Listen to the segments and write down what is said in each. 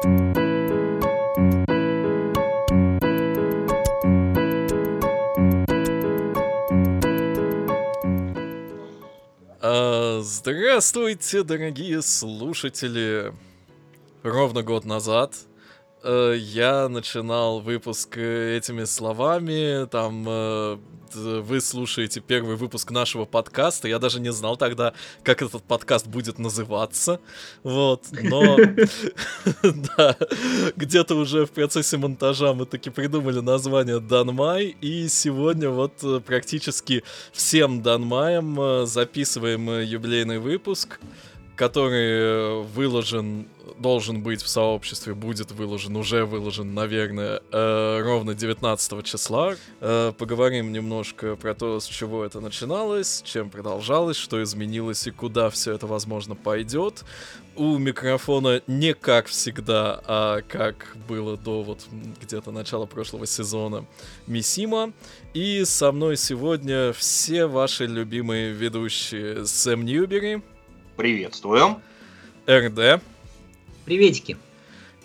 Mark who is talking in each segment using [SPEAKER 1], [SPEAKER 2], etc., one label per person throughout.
[SPEAKER 1] А, Здравствуйте, дорогие слушатели! Ровно год назад э, я начинал выпуск э, этими словами, там э, вы слушаете первый выпуск нашего подкаста, я даже не знал тогда, как этот подкаст будет называться, вот, но да, где-то уже в процессе монтажа мы таки придумали название Данмай, и сегодня вот практически всем Данмаем записываем юбилейный выпуск, который э, выложен, должен быть в сообществе, будет выложен, уже выложен, наверное, э, ровно 19 числа. Э, поговорим немножко про то, с чего это начиналось, чем продолжалось, что изменилось и куда все это, возможно, пойдет. У микрофона не как всегда, а как было до вот где-то начала прошлого сезона Мисима. И со мной сегодня все ваши любимые ведущие Сэм Ньюбери,
[SPEAKER 2] Приветствуем.
[SPEAKER 1] РД,
[SPEAKER 3] Приветики.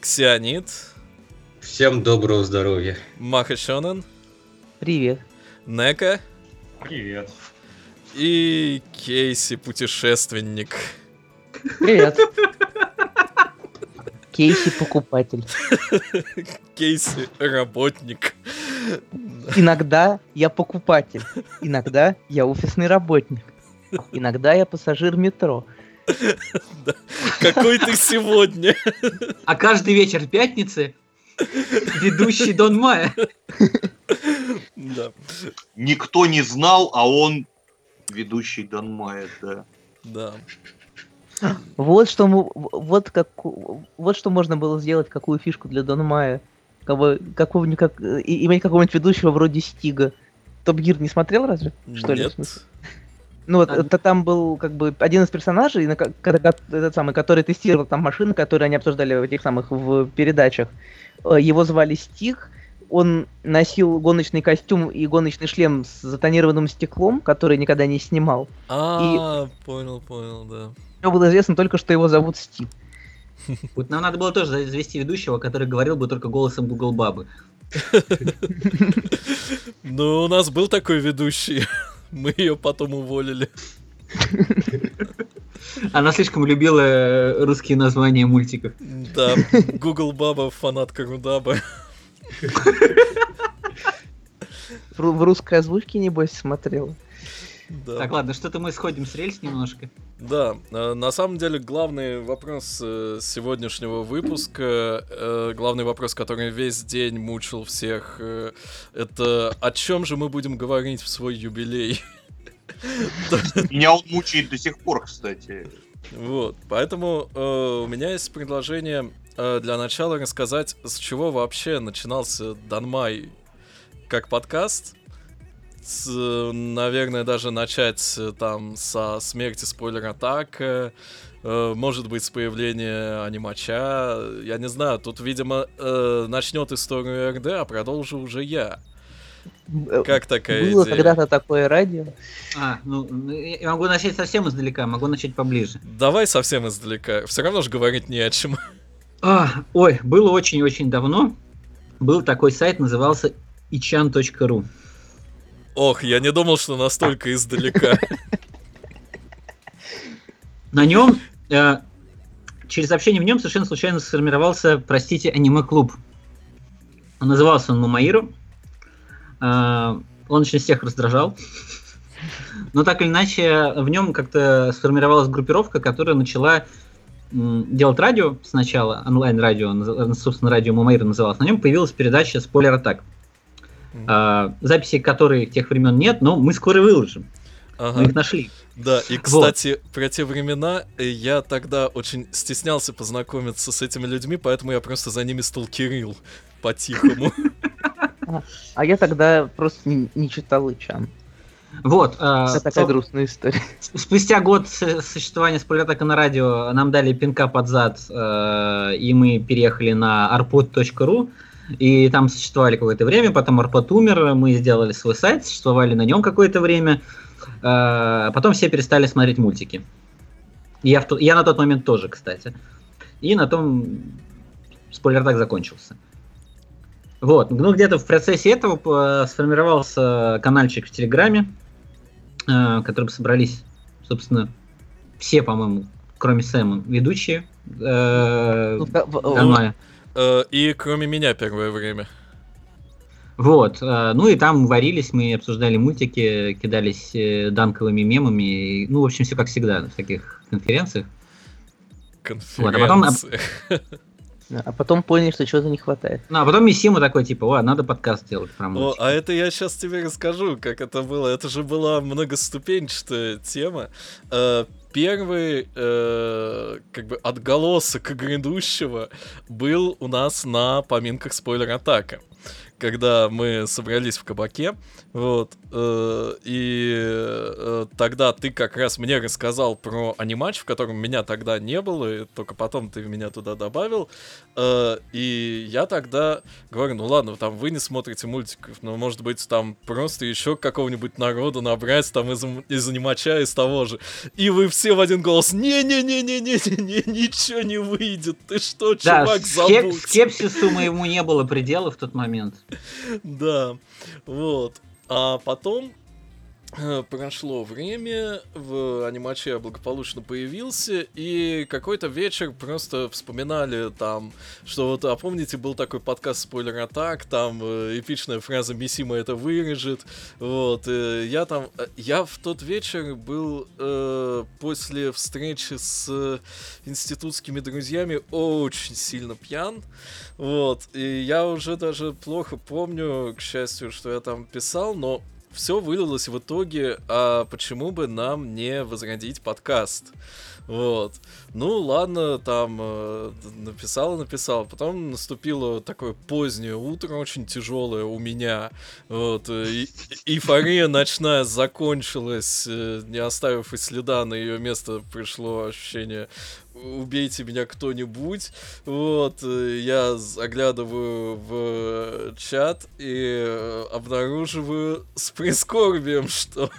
[SPEAKER 1] Ксионид,
[SPEAKER 4] Всем доброго здоровья.
[SPEAKER 1] Маха Шонен,
[SPEAKER 5] Привет.
[SPEAKER 1] Нека
[SPEAKER 2] Привет.
[SPEAKER 1] и Кейси Путешественник.
[SPEAKER 5] Привет. Кейси покупатель.
[SPEAKER 1] Кейси Работник.
[SPEAKER 5] Иногда я покупатель. Иногда я офисный работник. Иногда я пассажир метро.
[SPEAKER 1] Какой ты сегодня?
[SPEAKER 3] А каждый вечер пятницы ведущий Дон Майя.
[SPEAKER 1] Да,
[SPEAKER 2] Никто не знал, а он ведущий Дон Майя, да.
[SPEAKER 1] да.
[SPEAKER 5] Вот что, мы- вот, как, вот что можно было сделать, какую фишку для Дон Майя. Кого, какого-нибудь, как, и- иметь какого-нибудь ведущего вроде Стига. Топ Гир не смотрел разве? Что ли?
[SPEAKER 1] Нет.
[SPEAKER 5] смысле? Ну вот,
[SPEAKER 3] А,
[SPEAKER 5] это там был как бы один из персонажей, на этот самый, который тестировал там машины, которые они обсуждали в этих самых в передачах. Э, Его звали Стиг. Он носил гоночный костюм и гоночный шлем с затонированным стеклом, который никогда не снимал.
[SPEAKER 1] А, понял, понял, да.
[SPEAKER 5] Мне было известно только, что его зовут Стив.
[SPEAKER 3] Вот нам надо было тоже завести ведущего, который говорил бы только голосом Google Бабы.
[SPEAKER 1] Ну, у нас был такой ведущий. Мы ее потом уволили.
[SPEAKER 3] Она слишком любила э, русские названия мультиков.
[SPEAKER 1] Да, Google Баба, фанатка Рудаба.
[SPEAKER 5] В, ру- в русской озвучке, небось, смотрел.
[SPEAKER 1] Да.
[SPEAKER 3] Так, ладно, что-то мы сходим с рельс немножко.
[SPEAKER 1] Да, э, на самом деле главный вопрос э, сегодняшнего выпуска, э, главный вопрос, который весь день мучил всех, это о чем же мы будем говорить в свой юбилей?
[SPEAKER 2] Меня он мучает до сих пор, кстати.
[SPEAKER 1] Вот, поэтому э, у меня есть предложение э, для начала рассказать, с чего вообще начинался Данмай как подкаст. С, э, наверное, даже начать э, там со смерти спойлер атака, может быть, с появления анимача. Я не знаю, тут, видимо, э, начнет историю РД, а продолжу уже я.
[SPEAKER 5] Э,
[SPEAKER 1] Как такая
[SPEAKER 5] Было
[SPEAKER 1] идея?
[SPEAKER 5] когда-то такое радио.
[SPEAKER 3] А, ну, я могу начать совсем издалека, могу начать поближе.
[SPEAKER 1] Давай совсем издалека. Все равно же говорить не о чем.
[SPEAKER 3] А, ой, было очень-очень давно. Был такой сайт, назывался ichan.ru.
[SPEAKER 1] Ох, я не думал, что настолько издалека.
[SPEAKER 3] На нем, э, через общение в нем совершенно случайно сформировался, простите, аниме-клуб. Назывался он Мамаиру. Э, он очень всех раздражал. Но так или иначе, в нем как-то сформировалась группировка, которая начала делать радио сначала, онлайн-радио, собственно, радио Мамаира называлось. На нем появилась передача «Спойлер Атак», э, записей которой тех времен нет, но мы скоро выложим. Мы
[SPEAKER 1] Ага.
[SPEAKER 3] их нашли.
[SPEAKER 1] Да, и, кстати, про те времена э, я тогда очень стеснялся познакомиться с этими людьми, поэтому я просто за ними сталкерил по-тихому.
[SPEAKER 5] А я тогда просто не, не читал Ичан.
[SPEAKER 3] Вот. э,
[SPEAKER 5] Это такая грустная история.
[SPEAKER 3] Спустя год существования спойлертака на радио нам дали пинка под зад, э, и мы переехали на arpod.ru, и там существовали какое-то время, потом Arpod умер, мы сделали свой сайт, существовали на нем какое-то время, э, потом все перестали смотреть мультики. Я, в я на тот момент тоже, кстати. И на том спойлер так закончился. Вот, ну где-то в процессе этого э, сформировался каналчик в Телеграме, э, которым собрались, собственно, все, по-моему, кроме Сэма, ведущие. Э,
[SPEAKER 5] Ну, в- в-.
[SPEAKER 1] Э, И кроме меня первое время.
[SPEAKER 3] Вот, э, ну и там варились, мы обсуждали мультики, кидались э, данковыми мемами, ну, в общем, все как всегда на таких конференциях. Вот, а потом-.
[SPEAKER 5] А потом поняли, что чего-то не хватает.
[SPEAKER 3] Ну, а потом Мисима такой, типа, о, надо подкаст делать про
[SPEAKER 1] О,
[SPEAKER 3] мультики.
[SPEAKER 1] а это я сейчас тебе расскажу, как это было. Это же была многоступенчатая тема. Первый, э, как бы, отголосок грядущего был у нас на поминках спойлер-атака. Когда мы собрались в кабаке, вот, и э, тогда ты как раз мне рассказал про анимач, в котором меня тогда не было, и только потом ты меня туда добавил, Э, и я тогда говорю, ну ладно, там вы не смотрите мультиков, но может быть там просто еще какого-нибудь народа набрать там из, из анимача, из того же. И вы все в один голос, не-не-не-не-не-не, ничего не выйдет, ты что,
[SPEAKER 3] Да,
[SPEAKER 1] чувак, забудь.
[SPEAKER 3] скепсису моему не было предела в тот момент.
[SPEAKER 1] Да, вот. А потом прошло время, в анимаче я благополучно появился, и какой-то вечер просто вспоминали там, что вот, а помните, был такой подкаст «Спойлер Атак», там э, эпичная фраза «Мисима это вырежет», вот, э, я там, э, я в тот вечер был э, после встречи с э, институтскими друзьями очень сильно пьян, вот, и я уже даже плохо помню, к счастью, что я там писал, но все вылилось в итоге, а почему бы нам не возродить подкаст? Вот. Ну, ладно, там э, написал, написал. Потом наступило такое позднее утро, очень тяжелое у меня. Вот. э, эйфория ночная закончилась, э, не оставив и следа. На ее место пришло ощущение убейте меня кто-нибудь. Вот, э, я заглядываю в э, чат и обнаруживаю с прискорбием, что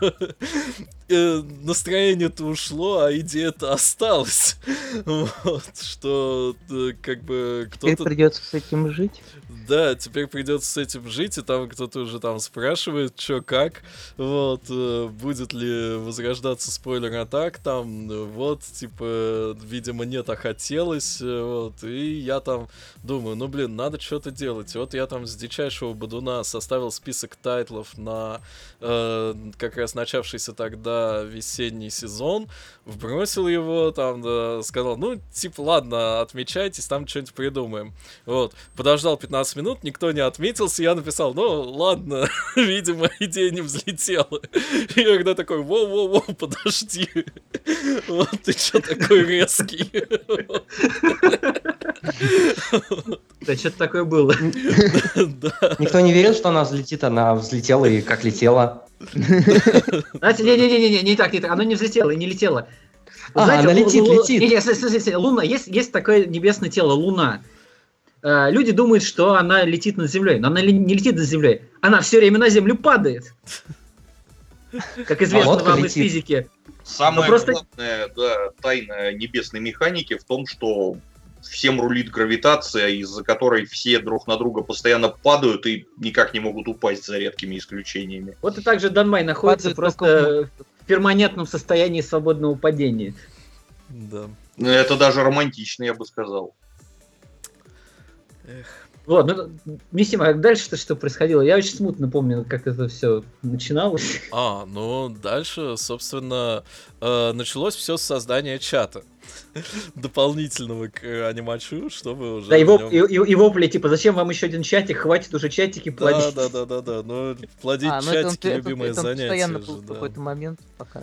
[SPEAKER 1] настроение-то ушло, а идея-то осталась. Вот, что э, как бы кто-то...
[SPEAKER 5] придется с этим жить.
[SPEAKER 1] Да, теперь придется с этим жить, и там кто-то уже там спрашивает, что как, вот, э, будет ли возрождаться спойлер атак, там, вот, типа, видимо, не так хотелось, э, вот, и я там думаю, ну, блин, надо что-то делать, вот я там с дичайшего бодуна составил список тайтлов на э, как раз начавшийся тогда весенний сезон, вбросил его, там, да, сказал, ну, типа, ладно, отмечайтесь, там что-нибудь придумаем. Вот, подождал 15 минут, никто не отметился, я написал, ну, ладно, видимо, идея не взлетела. И я когда такой, воу-воу-воу, подожди, вот ты что такой резкий?
[SPEAKER 3] Да, что-то такое было.
[SPEAKER 6] Никто не верил, что она взлетит, она взлетела и как летела.
[SPEAKER 3] Знаете, не-не-не, не так, не так, она не взлетела и не летела.
[SPEAKER 6] А,
[SPEAKER 3] Знаете,
[SPEAKER 6] она
[SPEAKER 3] лу-
[SPEAKER 6] летит, летит.
[SPEAKER 3] Луна, есть, есть такое небесное тело, Луна. Э, Люди думают, что она летит над Землей, но она не летит над Землей. Она все время на Землю падает. Как известно
[SPEAKER 6] лодка
[SPEAKER 3] вам из
[SPEAKER 6] летит.
[SPEAKER 3] физики.
[SPEAKER 2] Самая
[SPEAKER 3] Ну, просто-
[SPEAKER 2] главная да, тайна небесной механики в том, что всем рулит гравитация, из-за которой все друг на друга постоянно падают и никак не могут упасть за редкими исключениями.
[SPEAKER 3] Вот и также Данмай находится
[SPEAKER 5] Падает
[SPEAKER 3] просто в перманентном состоянии свободного падения.
[SPEAKER 1] да.
[SPEAKER 2] Ну, Это даже романтично, я бы сказал.
[SPEAKER 3] Вот, ну, Миссима, а дальше-то что происходило? Я очень смутно помню, как это все начиналось.
[SPEAKER 1] А, ну дальше, собственно, э, началось все с создания чата дополнительного к э, анимачу, чтобы уже
[SPEAKER 3] Да, его,
[SPEAKER 1] нём-
[SPEAKER 3] и, и- и вопли, типа, зачем вам еще один чатик, хватит уже чатики
[SPEAKER 1] Да,
[SPEAKER 3] плодить.
[SPEAKER 1] да, да, да, да. Ну, плодить
[SPEAKER 5] А, ну это
[SPEAKER 1] чатики
[SPEAKER 5] это-
[SPEAKER 1] любимое
[SPEAKER 5] это он
[SPEAKER 1] занятие.
[SPEAKER 5] постоянно
[SPEAKER 1] же,
[SPEAKER 5] был в
[SPEAKER 1] да.
[SPEAKER 5] какой-то момент, пока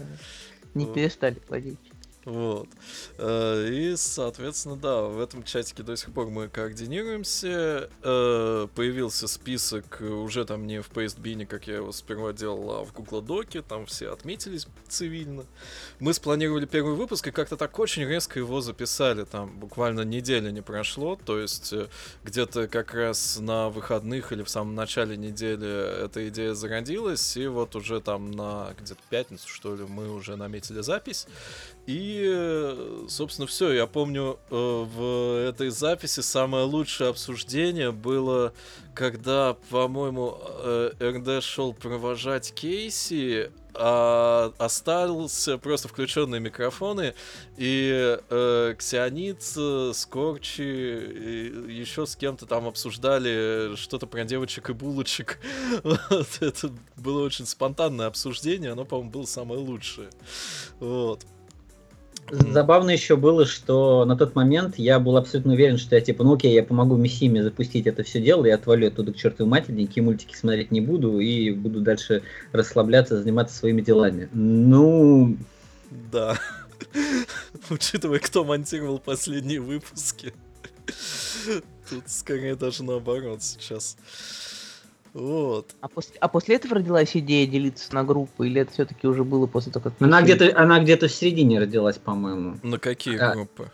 [SPEAKER 5] не
[SPEAKER 1] Вот.
[SPEAKER 5] перестали плодить.
[SPEAKER 1] Вот. Э, И, соответственно, да, в этом чатике до сих пор мы координируемся. Э, Появился список уже там не в Pastebin, как я его сперва делал, а в Google Доке. Там все отметились цивильно. Мы спланировали первый выпуск и как-то так очень резко его записали. Там буквально неделя не прошло. То есть э, где-то как раз на выходных или в самом начале недели эта идея зародилась. И вот уже там на где-то пятницу, что ли, мы уже наметили запись. И, э, собственно, все. Я помню, э, в этой записи самое лучшее обсуждение было, когда, по-моему, э, РД шел провожать Кейси, а остался просто включенные микрофоны, и э, Ксионит, э, Скорчи, и еще с кем-то там обсуждали что-то про девочек и булочек. Вот, это было очень спонтанное обсуждение, оно, по-моему, было самое лучшее. Вот.
[SPEAKER 3] Забавно еще было, что на тот момент я был абсолютно уверен, что я типа, ну окей, я помогу Миссиме запустить это все дело, я отвалю оттуда к чертовой матери, никакие мультики смотреть не буду и буду дальше расслабляться, заниматься своими делами. Ну...
[SPEAKER 1] Да. Учитывая, кто монтировал последние выпуски. Тут скорее даже наоборот сейчас. Вот.
[SPEAKER 5] А после, а после этого родилась идея делиться на группы, или это все-таки уже было после того, как...
[SPEAKER 3] Она где-то, она где-то в середине родилась, по-моему.
[SPEAKER 1] На какие
[SPEAKER 3] А,
[SPEAKER 1] группы?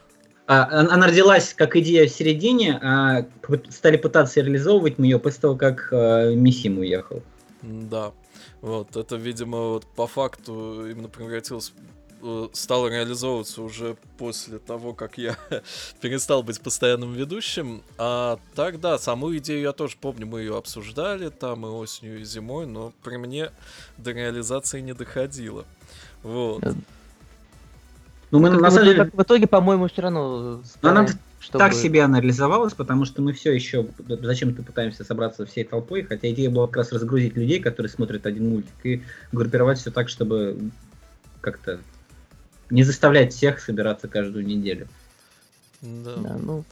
[SPEAKER 3] А, он- она родилась как идея в середине, а стали пытаться реализовывать мы ее после того, как э, Миссим уехал.
[SPEAKER 1] Да. Вот, это, видимо, вот по факту именно превратилось э, стало реализовываться уже после того, как я перестал быть постоянным ведущим. А так, да, саму идею я тоже помню, мы ее обсуждали там и осенью, и зимой, но при мне до реализации не доходило. Вот.
[SPEAKER 5] Э,
[SPEAKER 3] Ну, мы
[SPEAKER 5] Как
[SPEAKER 3] на
[SPEAKER 5] в
[SPEAKER 3] самом
[SPEAKER 5] итоге-
[SPEAKER 3] деле
[SPEAKER 5] как в итоге, по-моему, все равно...
[SPEAKER 3] Она
[SPEAKER 5] стараемся, чтобы-
[SPEAKER 3] так себе она реализовалась, потому что мы все еще зачем-то пытаемся собраться всей толпой, хотя идея была как раз разгрузить людей, которые смотрят один мультик, и группировать все так, чтобы как-то не заставлять всех собираться каждую неделю.
[SPEAKER 1] Да.
[SPEAKER 5] Да, ну,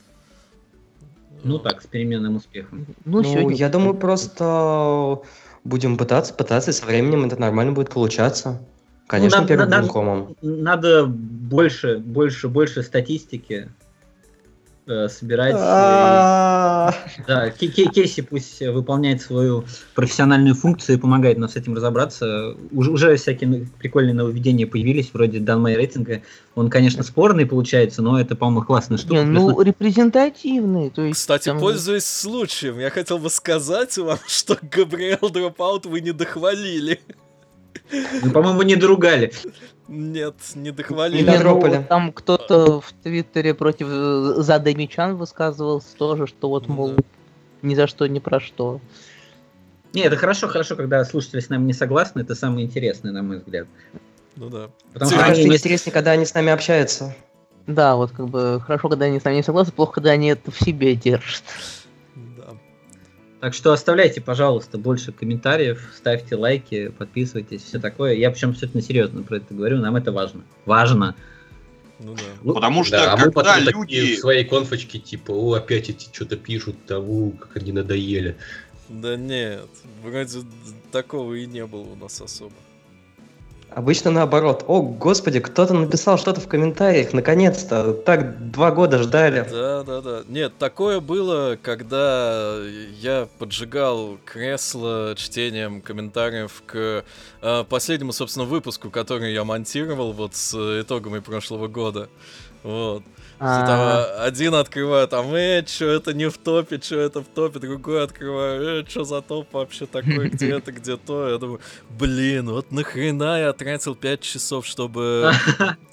[SPEAKER 3] Ну так, с переменным успехом.
[SPEAKER 5] ну,
[SPEAKER 6] Ну,
[SPEAKER 5] сегодня...
[SPEAKER 6] я думаю, просто будем пытаться, пытаться, и со временем это нормально будет получаться. Конечно,
[SPEAKER 3] надо-
[SPEAKER 6] первым
[SPEAKER 3] надо-. Надо больше, больше, больше статистики собирать.
[SPEAKER 6] А,
[SPEAKER 3] э, Да, Ке- Ке- Кейси пусть выполняет свою профессиональную функцию и помогает нам с этим разобраться. Уже, уже всякие ну- прикольные нововведения появились, вроде данмай рейтинга. Он, конечно, спорный получается, но это, по-моему, классная штука.
[SPEAKER 5] Не,
[SPEAKER 3] Плюс
[SPEAKER 5] ну, репрезентативный, то есть...
[SPEAKER 1] Кстати,
[SPEAKER 5] там-
[SPEAKER 1] пользуясь случаем, я хотел бы сказать вам, что Габриэл Дропаут вы не дохвалили.
[SPEAKER 3] ну, по-моему, не доругали.
[SPEAKER 1] Нет, не дохвалили.
[SPEAKER 5] Не, ну,
[SPEAKER 6] додропали.
[SPEAKER 5] там кто-то в Твиттере против э, Зада Мичан высказывался тоже, что вот, мол,
[SPEAKER 1] Да.
[SPEAKER 5] ни за что, ни про что.
[SPEAKER 3] Не, это хорошо, хорошо, когда слушатели с нами не согласны, это самое интересное, на мой взгляд.
[SPEAKER 1] Ну да.
[SPEAKER 3] Потому
[SPEAKER 6] Мне
[SPEAKER 3] что они не-
[SPEAKER 6] интереснее, когда они с нами общаются.
[SPEAKER 5] Да, вот как бы хорошо, когда они с нами не согласны, плохо, когда они это в себе держат.
[SPEAKER 3] Так что оставляйте, пожалуйста, больше комментариев, ставьте лайки, подписывайтесь, все такое. Я причем абсолютно серьезно про это говорю, нам это важно. Важно.
[SPEAKER 1] Ну да.
[SPEAKER 3] Ну,
[SPEAKER 2] Потому что
[SPEAKER 4] Да, а мы потом
[SPEAKER 2] люди...
[SPEAKER 4] в своей конфочке, типа, о, опять эти что-то пишут, того, как они надоели.
[SPEAKER 1] Да нет, вроде такого и не было у нас особо.
[SPEAKER 6] Обычно наоборот. О, господи, кто-то написал что-то в комментариях, наконец-то. Так два года ждали.
[SPEAKER 1] Да, да, да. Нет, такое было, когда я поджигал кресло чтением комментариев к э, последнему, собственно, выпуску, который я монтировал вот с итогами прошлого года. Вот. Что там
[SPEAKER 5] А,
[SPEAKER 1] э, один открывает, там, э, что это не в топе, что это в топе, другой открывает, э, что за топ вообще такой, где это, где то. Я думаю, блин, вот нахрена я тратил 5 часов, чтобы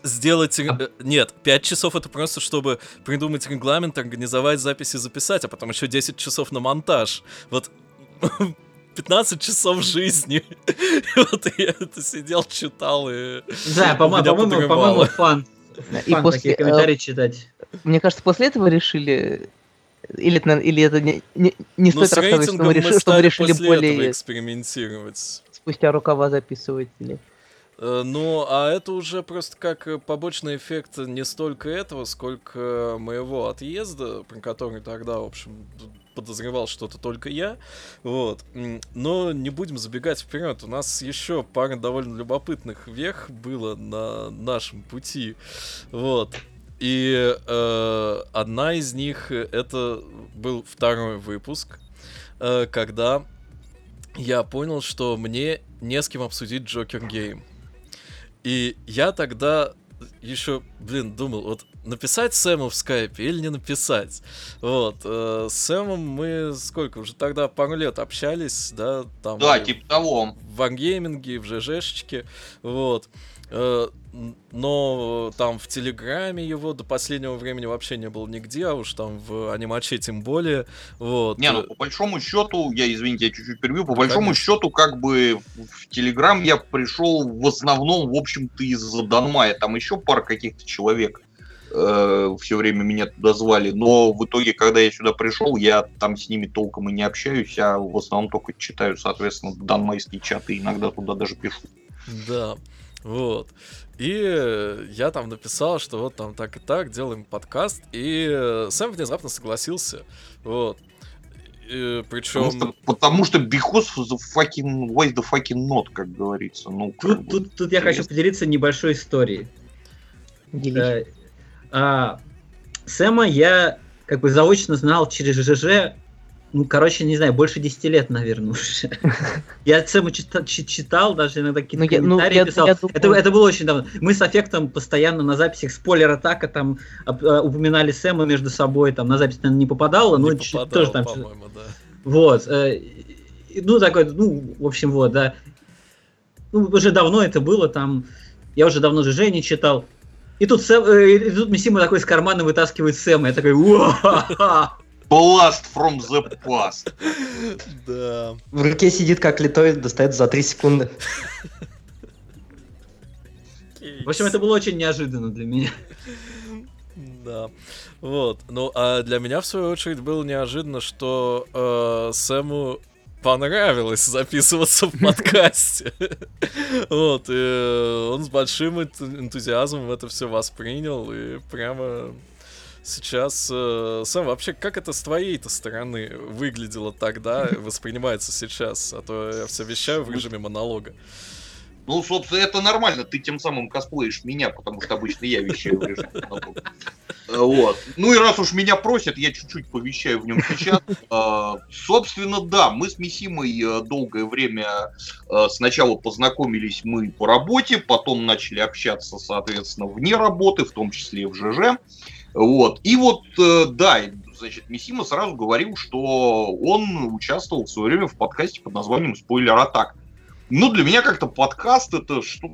[SPEAKER 1] сделать... э, Нет, 5 часов это просто, чтобы придумать регламент, организовать записи, записать, а потом еще 10 часов на монтаж. Вот 15 часов жизни. И вот я это сидел, читал и...
[SPEAKER 3] Да, по-моему, по-моему, фан.
[SPEAKER 5] И
[SPEAKER 3] Фан
[SPEAKER 5] после,
[SPEAKER 3] такие
[SPEAKER 5] э,
[SPEAKER 3] комментарии читать.
[SPEAKER 5] Мне кажется, после этого решили... Или, или это не, не, не
[SPEAKER 1] Ну,
[SPEAKER 5] стоит рассказывать, что мы,
[SPEAKER 1] мы
[SPEAKER 5] решили, что мы решили
[SPEAKER 1] после этого
[SPEAKER 5] более
[SPEAKER 1] экспериментировать.
[SPEAKER 5] спустя рукава записывать. Или...
[SPEAKER 1] Э, Ну, а это уже просто как э, побочный эффект не столько этого, сколько моего отъезда, про который тогда, в общем, подозревал что-то только я. Вот. Но не будем забегать вперед. У нас еще пара довольно любопытных вех было на нашем пути. Вот. И э, одна из них э, это был второй выпуск, э, когда я понял, что мне не с кем обсудить Джокер Гейм. И я тогда еще, блин, думал, вот написать Сэму в скайпе или не написать. Вот, э, с Сэмом мы сколько, уже тогда пару лет общались, да, там
[SPEAKER 2] Да, типа того.
[SPEAKER 1] в варгейминге, в ЖЖшечке, вот. Э, но там в Телеграме его до последнего времени вообще не было нигде, а уж там в анимаче тем более. Вот.
[SPEAKER 2] Не, ну
[SPEAKER 1] Э,
[SPEAKER 2] по большому счету, я извините, я чуть-чуть перебью, по большому
[SPEAKER 1] Конечно.
[SPEAKER 2] счету, как бы в- Телеграм я пришел в основном, в общем-то, из-за Данмая. Там еще пара каких-то человек все время меня туда звали, но в итоге, когда я сюда пришел, я там с ними толком и не общаюсь, а в основном только читаю, соответственно, данмайские чаты, иногда туда даже пишу.
[SPEAKER 1] Да, вот. И я там написал, что вот там так и так, делаем подкаст, и Сэм внезапно согласился, вот. причем...
[SPEAKER 2] Потому что, потому что because the fucking, why the fucking not, как говорится. Ну, как
[SPEAKER 3] Тут,
[SPEAKER 2] бы.
[SPEAKER 3] тут, тут я хочу поделиться небольшой историей.
[SPEAKER 5] Делись.
[SPEAKER 3] Э, а, Сэма я как бы заочно знал через ЖЖ, ну, короче, не знаю, больше 10 лет, наверное, уже. Я чи- читал, даже иногда какие-то
[SPEAKER 5] Ну, ну,
[SPEAKER 3] комментарии
[SPEAKER 5] я-
[SPEAKER 3] писал.
[SPEAKER 5] я думаю-
[SPEAKER 3] Это, это было очень давно. Мы с Аффектом постоянно на записях спойлер-атака там э, упоминали Сэма между собой, там на запись, наверное, не попадало, но
[SPEAKER 1] не
[SPEAKER 3] чуть-
[SPEAKER 1] попадал,
[SPEAKER 3] тоже там что-то-
[SPEAKER 1] по-моему, да.
[SPEAKER 3] вот. э, Ну, такой, ну, в общем, вот, да. Ну, уже давно это было, там, я уже давно ЖЖ не читал. И тут, Сэм, э, и тут Мисима такой из кармана вытаскивает Сэма. Я такой!
[SPEAKER 2] Blast from the past.
[SPEAKER 1] Да.
[SPEAKER 6] В руке сидит как литой, достает за 3 секунды.
[SPEAKER 3] В общем, это было очень неожиданно для меня.
[SPEAKER 1] Да. Вот. Ну, а для меня, в свою очередь, было неожиданно, что э, Сэму понравилось записываться в подкасте. Вот, и он с большим энту- энтузиазмом это все воспринял, и прямо сейчас... э, Сэм, вообще, как это с твоей-то стороны выглядело тогда, воспринимается сейчас? А то я все вещаю в режиме монолога.
[SPEAKER 2] Ну, собственно, это нормально. Ты тем самым косплеишь меня, потому что обычно я вещаю в режиме монолога. Э, Вот. Ну и раз уж меня просят, я чуть-чуть повещаю в нем сейчас. Э, Собственно, да, мы с Мисимой э, долгое время сначала познакомились мы по работе, потом начали общаться, соответственно, вне работы, в том числе и в ЖЖ. Вот. И вот, э, да, значит, Мисима сразу говорил, что он участвовал в свое время в подкасте под названием «Спойлер Атак». Ну, для меня как-то подкаст это что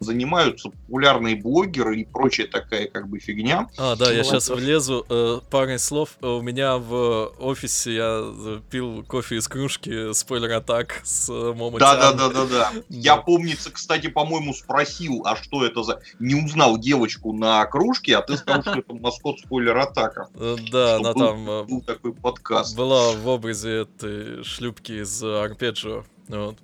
[SPEAKER 2] занимаются популярные блогеры и прочая такая как бы фигня.
[SPEAKER 1] А, да, я сейчас влезу. Э, парой слов. Э, У меня в офисе я пил кофе из кружки Spoiler Attack с э, Момо
[SPEAKER 2] Да, да, да, да, да. Я помнится, кстати, по-моему, спросил, а что это за. Не узнал девочку на кружке, а ты сказал, что это маскот Spoiler Attack а.
[SPEAKER 1] Э, Да, она там
[SPEAKER 2] Был такой подкаст.
[SPEAKER 1] была в образе этой шлюпки из Арпеджио. Вот.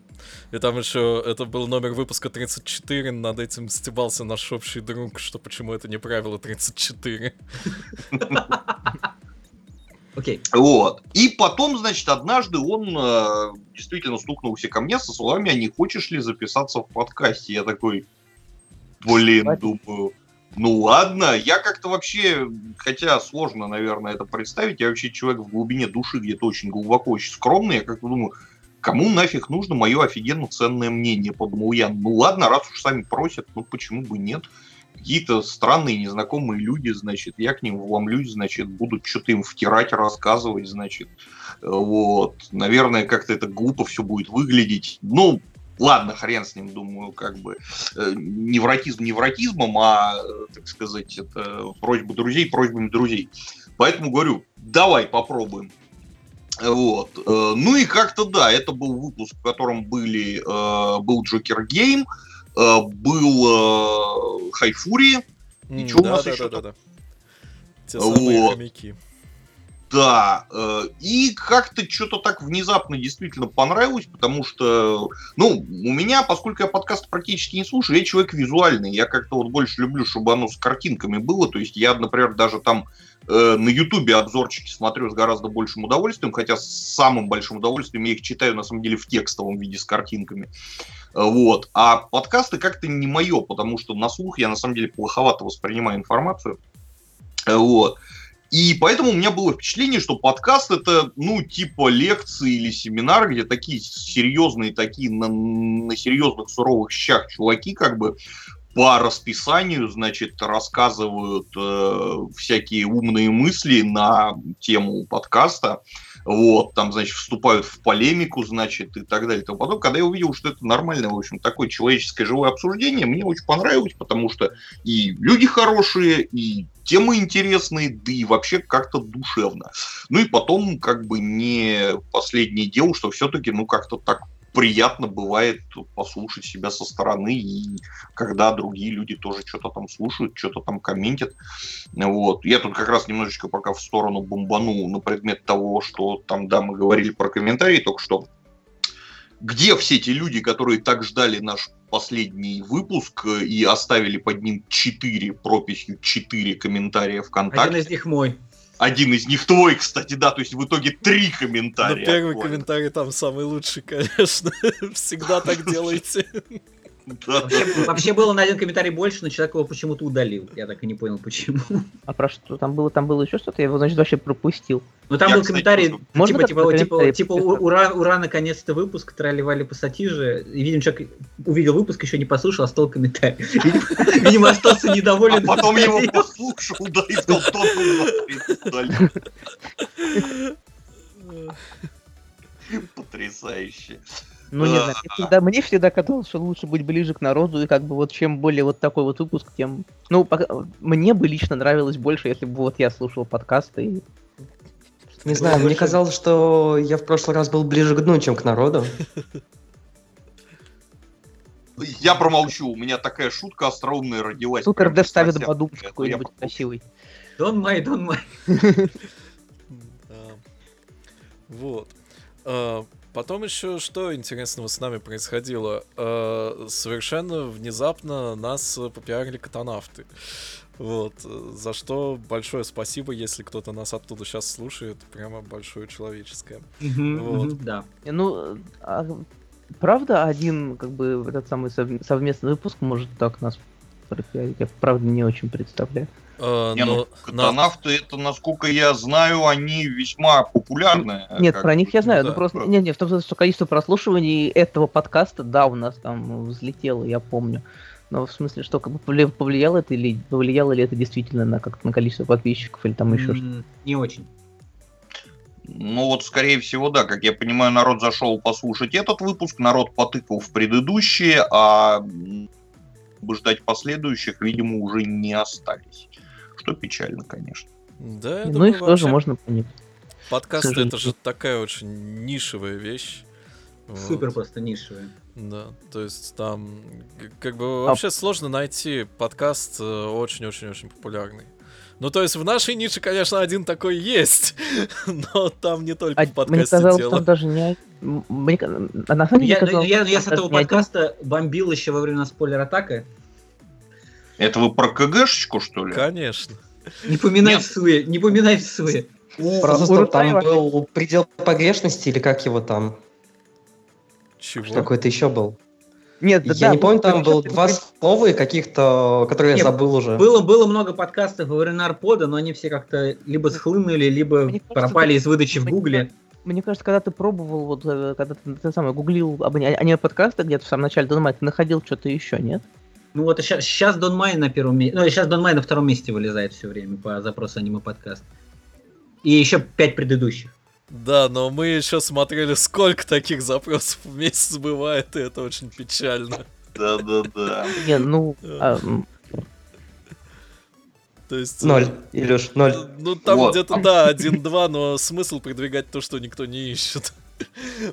[SPEAKER 1] И там еще, это был номер выпуска 34, над этим стебался наш общий друг, что почему это не правило 34.
[SPEAKER 3] Окей.
[SPEAKER 2] Вот. И потом, значит, однажды он э, действительно стукнулся ко мне со словами, а не хочешь ли записаться в подкасте? Я такой, блин,
[SPEAKER 5] Хватит.
[SPEAKER 2] думаю, ну ладно. Я как-то вообще, хотя сложно, наверное, это представить, я вообще человек в глубине души где-то очень глубоко, очень скромный, я как-то думаю, кому нафиг нужно мое офигенно ценное мнение, подумал я. Ну ладно, раз уж сами просят, ну почему бы нет? Какие-то странные незнакомые люди, значит, я к ним вломлюсь, значит, будут что-то им втирать, рассказывать, значит. Вот. Наверное, как-то это глупо все будет выглядеть. Ну, ладно, хрен с ним, думаю, как бы э, невротизм невротизмом, а, э, так сказать, это просьба друзей просьбами друзей. Поэтому говорю, давай попробуем. Вот. Э, Ну и как-то да, это был выпуск, в котором были, э, был Джокер Гейм, э, был Хайфури,
[SPEAKER 1] М,
[SPEAKER 2] чё у
[SPEAKER 1] да,
[SPEAKER 2] нас
[SPEAKER 1] да,
[SPEAKER 2] ещё
[SPEAKER 1] да, да,
[SPEAKER 2] там?
[SPEAKER 1] да. Те самые
[SPEAKER 2] Вот.
[SPEAKER 1] хомяки.
[SPEAKER 2] Да, э, и как-то что-то так внезапно действительно понравилось, потому что, ну, у меня, поскольку я подкаст практически не слушаю, я человек визуальный, я как-то вот больше люблю, чтобы оно с картинками было, то есть я, например, даже там э, на Ютубе обзорчики смотрю с гораздо большим удовольствием, хотя с самым большим удовольствием я их читаю, на самом деле, в текстовом виде с картинками. Вот. А подкасты как-то не мое, потому что на слух я, на самом деле, плоховато воспринимаю информацию. Вот. И поэтому у меня было впечатление, что подкаст это, ну, типа лекции или семинар, где такие серьезные, такие на, на серьезных суровых щах чуваки, как бы по расписанию, значит, рассказывают э, всякие умные мысли на тему подкаста. вот, там, значит, вступают в полемику, значит, и так далее. И тому. Когда я увидел, что это нормальное, в общем, такое человеческое живое обсуждение, мне очень понравилось, потому что и люди хорошие, и темы интересные, да и вообще как-то душевно. Ну и потом, как бы не последнее дело, что все-таки, ну, как-то так приятно бывает послушать себя со стороны, и когда другие люди тоже что-то там слушают, что-то там комментят. Вот. Я тут как раз немножечко пока в сторону бомбану на предмет того, что там, да, мы говорили про комментарии только что. Где все те люди, которые так ждали наш последний выпуск и оставили под ним 4 прописью 4 комментария ВКонтакте?
[SPEAKER 3] Один из них мой.
[SPEAKER 2] Один из них твой, кстати, да, то есть в итоге три
[SPEAKER 1] Ну,
[SPEAKER 2] комментария.
[SPEAKER 1] первый
[SPEAKER 2] Понял.
[SPEAKER 1] комментарий там самый лучший, конечно. Всегда так делайте.
[SPEAKER 3] Вообще, вообще было на один комментарий больше, но человек его почему-то удалил. Я так и не понял, почему.
[SPEAKER 5] А про что там было? Там было еще что-то? Я его, значит, вообще пропустил.
[SPEAKER 3] Ну там
[SPEAKER 2] Я,
[SPEAKER 3] был
[SPEAKER 2] кстати,
[SPEAKER 3] комментарий,
[SPEAKER 2] тоже-
[SPEAKER 5] Можно
[SPEAKER 3] типа, типа, типа,
[SPEAKER 5] комментарий
[SPEAKER 3] типа,
[SPEAKER 5] подписать?
[SPEAKER 3] ура, ура, ура, наконец-то выпуск, тролливали по сатиже. И, видимо, выпуск еще не послушал, оставил комментарий. Видимо, Видимо, остался
[SPEAKER 2] А
[SPEAKER 3] недоволен.
[SPEAKER 2] потом его послушал, да, и сказал, тот удалил. Потрясающе.
[SPEAKER 5] Ну, не знаю, мне всегда, мне всегда казалось, что лучше быть ближе к народу, и как бы вот чем более вот такой вот выпуск, тем... Ну, пока- мне бы лично нравилось больше, если бы вот я слушал подкасты. И...
[SPEAKER 6] Не знаю, мне казалось, что я в прошлый раз был ближе к дну, чем к народу.
[SPEAKER 2] Я промолчу, у меня такая шутка остроумная родилась.
[SPEAKER 5] Супер Дэв ставит
[SPEAKER 2] я
[SPEAKER 5] какой-нибудь красивый.
[SPEAKER 3] Дон май, дон май.
[SPEAKER 1] Да. Вот. Потом еще что интересного с нами происходило? А, Совершенно внезапно нас э, попиарили катанавты. Вот. э, За что большое спасибо, если кто-то нас оттуда сейчас слушает. Прямо большое человеческое. Вот.
[SPEAKER 3] Да.
[SPEAKER 5] Не, Ну, а правда один, как бы, этот самый сов- совместный выпуск может так нас пропиарить? Я правда не очень представляю.
[SPEAKER 1] А,
[SPEAKER 2] Не, ну,
[SPEAKER 1] но на-
[SPEAKER 2] катанавты, это, насколько я знаю, они весьма популярны.
[SPEAKER 5] Нет,
[SPEAKER 2] как
[SPEAKER 5] про них я знаю,
[SPEAKER 1] да,
[SPEAKER 5] ну просто...
[SPEAKER 2] да.
[SPEAKER 5] Не, не, в том смысле, что количество прослушиваний этого подкаста, да, у нас там взлетело, я помню. Но в смысле, что как бы повли- повлияло это или повлияло ли это действительно на как на количество подписчиков или там еще что-то?
[SPEAKER 3] М, Не очень.
[SPEAKER 2] Ну вот, скорее всего, да. Как я понимаю, народ зашел послушать этот выпуск, народ потыкал в предыдущие, а ждать последующих, видимо, уже не остались. Что печально, конечно.
[SPEAKER 1] Да, я
[SPEAKER 5] Ну
[SPEAKER 1] думаю,
[SPEAKER 5] их тоже
[SPEAKER 1] вообще
[SPEAKER 5] можно понять.
[SPEAKER 1] Подкасты это же такая очень нишевая вещь. Вот.
[SPEAKER 3] Супер просто нишевые.
[SPEAKER 1] Да, то есть там как
[SPEAKER 5] А
[SPEAKER 1] бы вообще сложно найти подкаст э, очень-очень-очень популярный. Ну, то есть в нашей нише, конечно, один такой есть, но там не только
[SPEAKER 5] А
[SPEAKER 1] в
[SPEAKER 5] мне
[SPEAKER 1] подкасте
[SPEAKER 5] казалось,
[SPEAKER 1] дело.
[SPEAKER 5] там даже не... Мне... А на самом деле
[SPEAKER 3] Я,
[SPEAKER 5] казалось,
[SPEAKER 3] я, я с
[SPEAKER 5] там
[SPEAKER 3] этого подкаста бомбил еще во время спойлер-атака.
[SPEAKER 2] Это вы про КГшечку, что ли?
[SPEAKER 1] Конечно.
[SPEAKER 3] Не поминай суе, не поминай суе.
[SPEAKER 6] Просто
[SPEAKER 5] у
[SPEAKER 6] там был предел погрешности или как его там?
[SPEAKER 1] Чего?
[SPEAKER 6] Какой-то еще был.
[SPEAKER 5] Нет, да,
[SPEAKER 6] Я
[SPEAKER 5] да,
[SPEAKER 6] не помню, там было
[SPEAKER 5] ты
[SPEAKER 6] два слова и каких-то, которые я
[SPEAKER 3] Нет,
[SPEAKER 6] забыл уже.
[SPEAKER 3] Было, было много подкастов во время Арпода, но они все как-то либо схлынули, либо
[SPEAKER 5] Мне кажется,
[SPEAKER 3] пропали
[SPEAKER 5] ты-
[SPEAKER 3] из выдачи в Гугле.
[SPEAKER 5] Мне кажется, когда ты пробовал, вот э, когда ты, ты самое гуглил об аниме, аниме подкасты где-то в самом начале Донмай, ты находил что-то еще, нет?
[SPEAKER 3] Ну вот сейчас, сейчас Дон Май на первом месте, ну сейчас Дон Май на втором месте вылезает все время по запросу аниме подкаст. И еще пять предыдущих.
[SPEAKER 1] Да, но мы еще смотрели, сколько таких запросов в месяц бывает, и это очень печально.
[SPEAKER 2] Да-да-да.
[SPEAKER 5] Не, ну, а,
[SPEAKER 1] То есть... э,
[SPEAKER 6] Ноль, Илюш, ноль.
[SPEAKER 1] Ну, там
[SPEAKER 2] Вот.
[SPEAKER 1] где-то, да, один-два, но смысл продвигать то, что никто не ищет.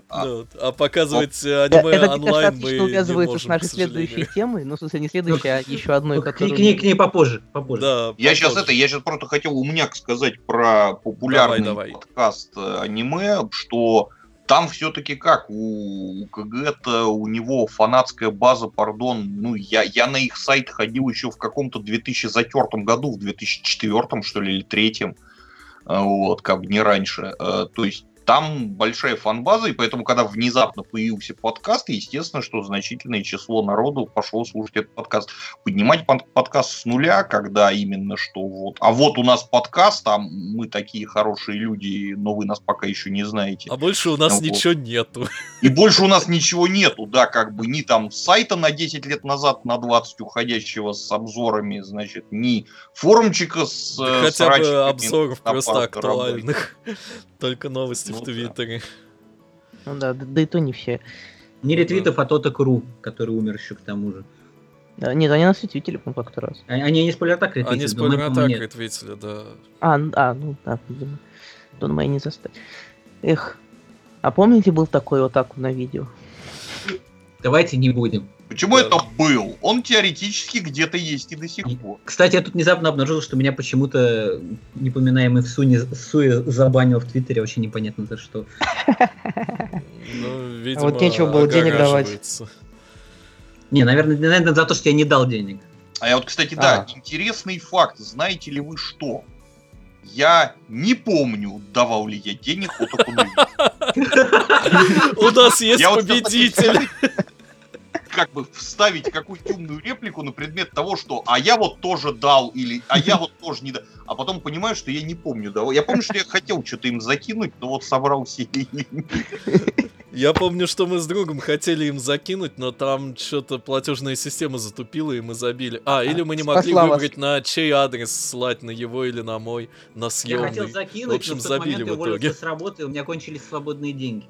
[SPEAKER 2] А.
[SPEAKER 1] Вот. А показывать э,
[SPEAKER 5] это,
[SPEAKER 1] аниме
[SPEAKER 5] это
[SPEAKER 1] онлайн мы не
[SPEAKER 5] увязывается
[SPEAKER 1] можем,
[SPEAKER 5] с нашей следующей темой, ну, в смысле, не следующей, а еще одной,
[SPEAKER 3] Ну, к, ней,
[SPEAKER 5] которую...
[SPEAKER 3] к ней- к ней попозже, попозже.
[SPEAKER 1] Да,
[SPEAKER 2] Я сейчас это, я сейчас просто хотел умняк сказать про популярный
[SPEAKER 1] Давай, давай.
[SPEAKER 2] подкаст э, аниме, что там все-таки как у, у КГ-то у него фанатская база, пардон, ну я, я на их сайт ходил еще в каком-то 2004 году, в 2004 что ли или третьем, э, вот, как бы не раньше. Э, То есть там большая фан-база, и поэтому, когда внезапно появился подкаст, естественно, что значительное число народу пошло слушать этот подкаст. Поднимать под- подкаст с нуля, когда именно что вот... А вот у нас подкаст, а мы такие хорошие люди, но вы нас пока еще не знаете.
[SPEAKER 1] А больше у нас
[SPEAKER 2] Ну, вот.
[SPEAKER 1] ничего нету.
[SPEAKER 2] И больше у нас ничего нету, да, как бы ни там сайта на 10 лет назад, на 20 уходящего с обзорами, значит, ни форумчика с э,
[SPEAKER 1] Хотя бы обзоров просто
[SPEAKER 2] дорогой.
[SPEAKER 1] Только новости
[SPEAKER 2] Ну
[SPEAKER 1] в
[SPEAKER 2] да.
[SPEAKER 1] Твиттере.
[SPEAKER 5] Ну да, да, да и то не все.
[SPEAKER 3] Не
[SPEAKER 1] Ну
[SPEAKER 3] ретвитов, а Тота Кру, который умер еще к тому же.
[SPEAKER 5] Да, нет, они нас светили, по как-то раз.
[SPEAKER 3] А- Они не спойлер так ретвитили,
[SPEAKER 1] Они спойлер
[SPEAKER 3] нет.
[SPEAKER 1] ретвитили, да.
[SPEAKER 5] А, а, ну да, видимо. Дон Мэй не застать. Эх. А помните, был такой вот так на видео?
[SPEAKER 3] Давайте не будем.
[SPEAKER 2] Почему
[SPEAKER 1] Да.
[SPEAKER 2] это был? Он теоретически где-то есть и до сих пор.
[SPEAKER 3] Кстати, я тут внезапно обнаружил, что меня почему-то непоминаемый Суни, Суи забанил в Твиттере, очень непонятно за что.
[SPEAKER 1] Ну, видимо,
[SPEAKER 6] нечего было денег давать.
[SPEAKER 3] Не, наверное, наверное, за то, что я не дал денег.
[SPEAKER 2] А я вот, кстати, да,
[SPEAKER 6] А.
[SPEAKER 2] интересный факт. Знаете ли вы что? Я не помню, давал ли я денег Отаку
[SPEAKER 1] У нас есть
[SPEAKER 2] вот
[SPEAKER 1] победитель.
[SPEAKER 2] Как бы вставить какую-то умную реплику на предмет того, что а я вот тоже дал, или а я вот тоже не дал. А потом понимаю, что я не помню. давал. Я помню, что я хотел что-то им закинуть, но вот собрался нет.
[SPEAKER 1] Я помню, что мы с другом хотели им закинуть, но там что-то платежная система затупила, и мы забили. А, или мы не могли
[SPEAKER 5] спасла вас.
[SPEAKER 1] выбрать, на чей адрес слать, на его или на мой, на
[SPEAKER 3] Я
[SPEAKER 1] съемный.
[SPEAKER 3] хотел закинуть,
[SPEAKER 1] В общем,
[SPEAKER 3] но в тот
[SPEAKER 1] забили
[SPEAKER 3] момент
[SPEAKER 1] в
[SPEAKER 3] я уволился
[SPEAKER 1] итоге.
[SPEAKER 3] с работы, у меня кончились свободные деньги.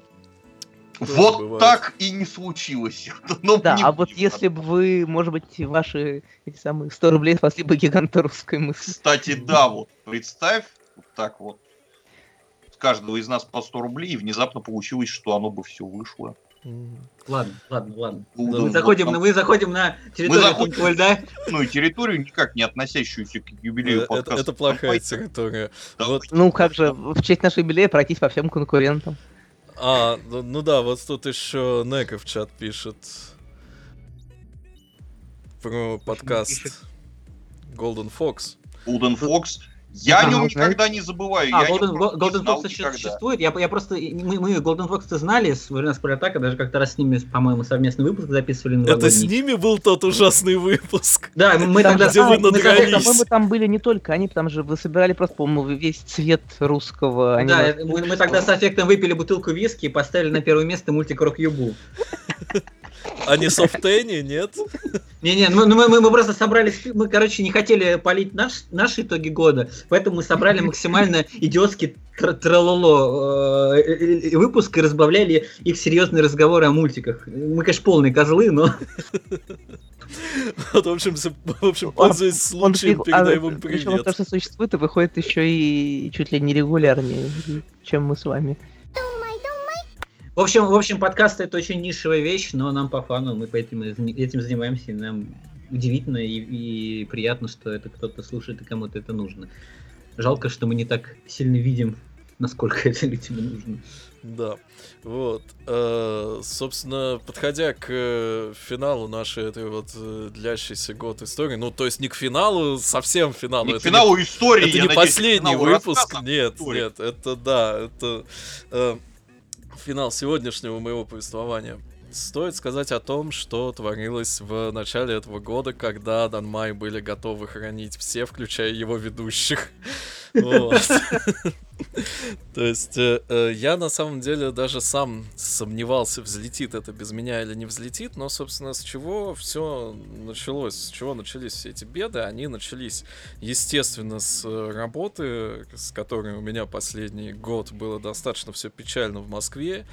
[SPEAKER 1] Тоже
[SPEAKER 2] Вот
[SPEAKER 1] бывает.
[SPEAKER 2] так и не случилось. Но
[SPEAKER 5] Да,
[SPEAKER 2] не
[SPEAKER 5] а вот если бы вы, может быть, ваши эти самые 100 рублей спасли бы гиганта русской мысли.
[SPEAKER 2] Кстати, да, вот представь, вот так вот, с каждого из нас по 100 рублей, и внезапно получилось, что оно бы все вышло.
[SPEAKER 3] Ладно, ладно, ладно.
[SPEAKER 2] Ну,
[SPEAKER 3] Мы
[SPEAKER 2] да,
[SPEAKER 3] заходим,
[SPEAKER 2] вот
[SPEAKER 3] на, мы заходим на территорию
[SPEAKER 2] заходим.
[SPEAKER 3] тонкого льда.
[SPEAKER 2] Ну и территорию, никак не относящуюся к юбилею
[SPEAKER 1] Э, Это,
[SPEAKER 2] подкаста.
[SPEAKER 1] это плохая
[SPEAKER 2] Давайте,
[SPEAKER 1] территория.
[SPEAKER 2] да,
[SPEAKER 1] Вот,
[SPEAKER 5] Ну как же, в честь нашего юбилея пройтись по всем конкурентам.
[SPEAKER 1] А, ну, ну да, вот тут еще Нека в чат пишет про подкаст? Golden Fox.
[SPEAKER 2] Golden Fox. Я о
[SPEAKER 5] А,
[SPEAKER 2] нем никогда не забываю.
[SPEAKER 3] А,
[SPEAKER 2] я о
[SPEAKER 3] Golden, Golden Fox
[SPEAKER 2] никогда.
[SPEAKER 3] существует. Я, я просто... Мы, мы Golden Fox-то знали с времен Спартака, даже как-то раз с ними, по-моему, совместный выпуск записывали
[SPEAKER 1] Это с ними был тот ужасный выпуск.
[SPEAKER 3] Да, мы
[SPEAKER 5] Там
[SPEAKER 3] тогда...
[SPEAKER 1] где вы
[SPEAKER 3] мы тогда-
[SPEAKER 1] надрались.
[SPEAKER 5] По-моему, там были не только они, потому что вы собирали просто, по-моему, весь цвет русского
[SPEAKER 3] Да, мы, мы тогда с аффектом выпили бутылку виски и поставили на первое место мультик Рок Юбу.
[SPEAKER 1] А не Софтени, нет?
[SPEAKER 3] Не-не, ну мы, мы, мы просто собрались, мы, короче, не хотели полить наш, наши итоги года, поэтому мы собрали максимально идиотский тр- тралоло э, э, выпуск и разбавляли их серьезные разговоры о мультиках. Мы, конечно, полные козлы, но...
[SPEAKER 1] Вот, в общем, в общем, пользуясь случаем, передаем
[SPEAKER 5] а,
[SPEAKER 1] им
[SPEAKER 5] причем он
[SPEAKER 1] привет.
[SPEAKER 5] то, что существует, и выходит еще и чуть ли не регулярнее, чем мы с вами.
[SPEAKER 3] В общем, в общем, подкаст это очень нишевая вещь, но нам по фану, мы поэтому этим занимаемся, и нам удивительно и, и приятно, что это кто-то слушает и кому-то это нужно. Жалко, что мы не так сильно видим, насколько это людям нужно.
[SPEAKER 1] Да, вот. Э, собственно, подходя к э, финалу нашей этой вот э, длящейся год истории, ну, то есть не к финалу, совсем финалу.
[SPEAKER 2] Не к
[SPEAKER 1] это
[SPEAKER 2] финалу истории,
[SPEAKER 1] это
[SPEAKER 2] я
[SPEAKER 1] не
[SPEAKER 2] надеюсь,
[SPEAKER 1] последний выпуск, нет,
[SPEAKER 2] истории.
[SPEAKER 1] нет, это да, это э, финал сегодняшнего моего повествования. Стоит сказать о том, что творилось в начале этого года, когда Данмай были готовы хранить все, включая его ведущих. Вот. То есть э, э, я на самом деле даже сам сомневался, взлетит это без меня или не взлетит, но, собственно, с чего все началось, с чего начались все эти беды, они начались, естественно, с э, работы, с которой у меня последний год было достаточно все печально в Москве,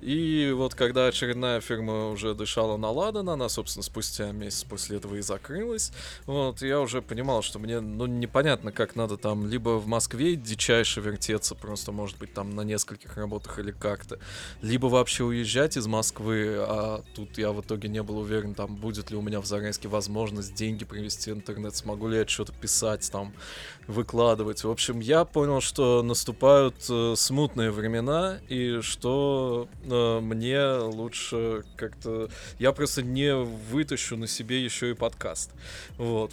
[SPEAKER 1] и вот когда очередная фирма уже дышала на ладан, она, собственно, спустя месяц после этого и закрылась, вот, я уже понимал, что мне, ну, непонятно, как надо там либо в Москве дичайше вертеться, просто, может быть, там на нескольких работах или как-то, либо вообще уезжать из Москвы, а тут я в итоге не был уверен, там, будет ли у меня в Зарайске возможность деньги привести в интернет, смогу ли я что-то писать, там, выкладывать. В общем, я понял, что наступают э, смутные времена, и что э, мне лучше как-то... Я просто не вытащу на себе еще и подкаст. Вот.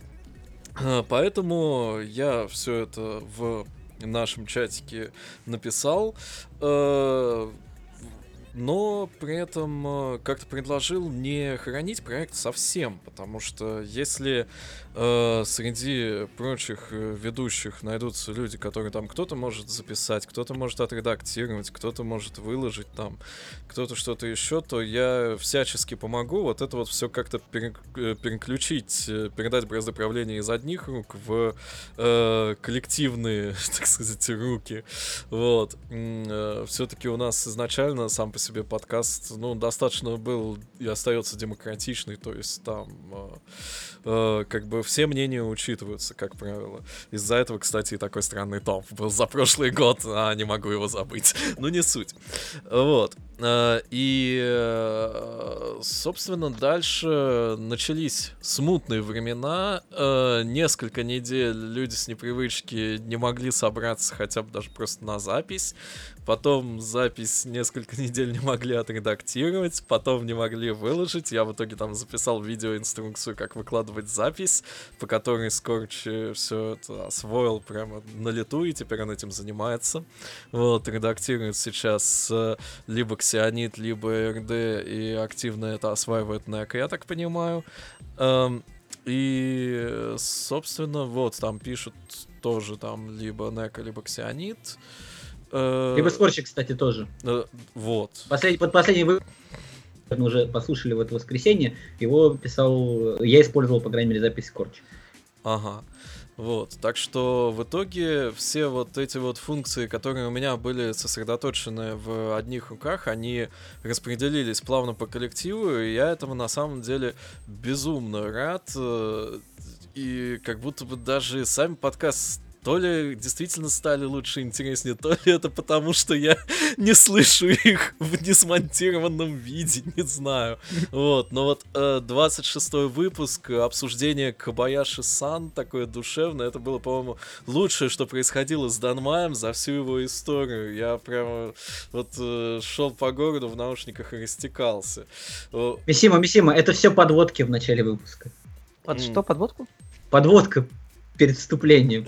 [SPEAKER 1] Э, Поэтому я все это в нашем чатике написал. Э, но при этом э, как-то предложил не хранить проект совсем, потому что если среди прочих э, ведущих найдутся люди, которые там кто-то может записать, кто-то может отредактировать, кто-то может выложить там, кто-то что-то еще, то я всячески помогу вот это вот все как-то э, переключить, э, передать бразды правления из одних рук в э, коллективные, так сказать, руки. Вот. Э, Все-таки у нас изначально сам по себе подкаст, ну, достаточно был и остается демократичный, то есть там э, э, как бы все мнения учитываются, как правило. Из-за этого, кстати, и такой странный топ был за прошлый год, а не могу его забыть. Ну, не суть. Вот. Э, И, э, собственно, дальше начались смутные времена. Э, Несколько недель люди с непривычки не могли собраться хотя бы даже просто на запись. Потом запись несколько недель не могли отредактировать, потом не могли выложить. Я в итоге там записал видеоинструкцию, как выкладывать запись, по которой Скорч все это освоил прямо на лету, и теперь он этим занимается. Вот, редактирует сейчас э, либо Ксионит, либо РД, и активно это осваивает Нек, я так понимаю. Эм, И, э, собственно, вот, там пишут тоже там либо Нека, либо Ксионит. Э,
[SPEAKER 3] Либо Скорчик, кстати, тоже.
[SPEAKER 1] э, Вот.
[SPEAKER 3] Последний, под последний выпуск мы уже послушали в это воскресенье, его писал, я использовал, по крайней мере, запись Скорч.
[SPEAKER 1] Ага. Вот, так что в итоге все вот эти вот функции, которые у меня были сосредоточены в одних руках, они распределились плавно по коллективу, и я этому на самом деле безумно рад. э, И как будто бы даже сами подкаст то ли действительно стали лучше и интереснее, то ли это потому, что я не слышу их в несмонтированном виде, не знаю. Вот, но вот э, 26 выпуск, обсуждение Кабаяши-сан, такое душевное, это было, по-моему, лучшее, что происходило с Данмаем за всю его историю. Я прямо вот э, шел по городу в наушниках и растекался.
[SPEAKER 3] Мисима, Мисима, это все подводки в начале выпуска.
[SPEAKER 5] Под что, подводку?
[SPEAKER 3] Подводка перед вступлением.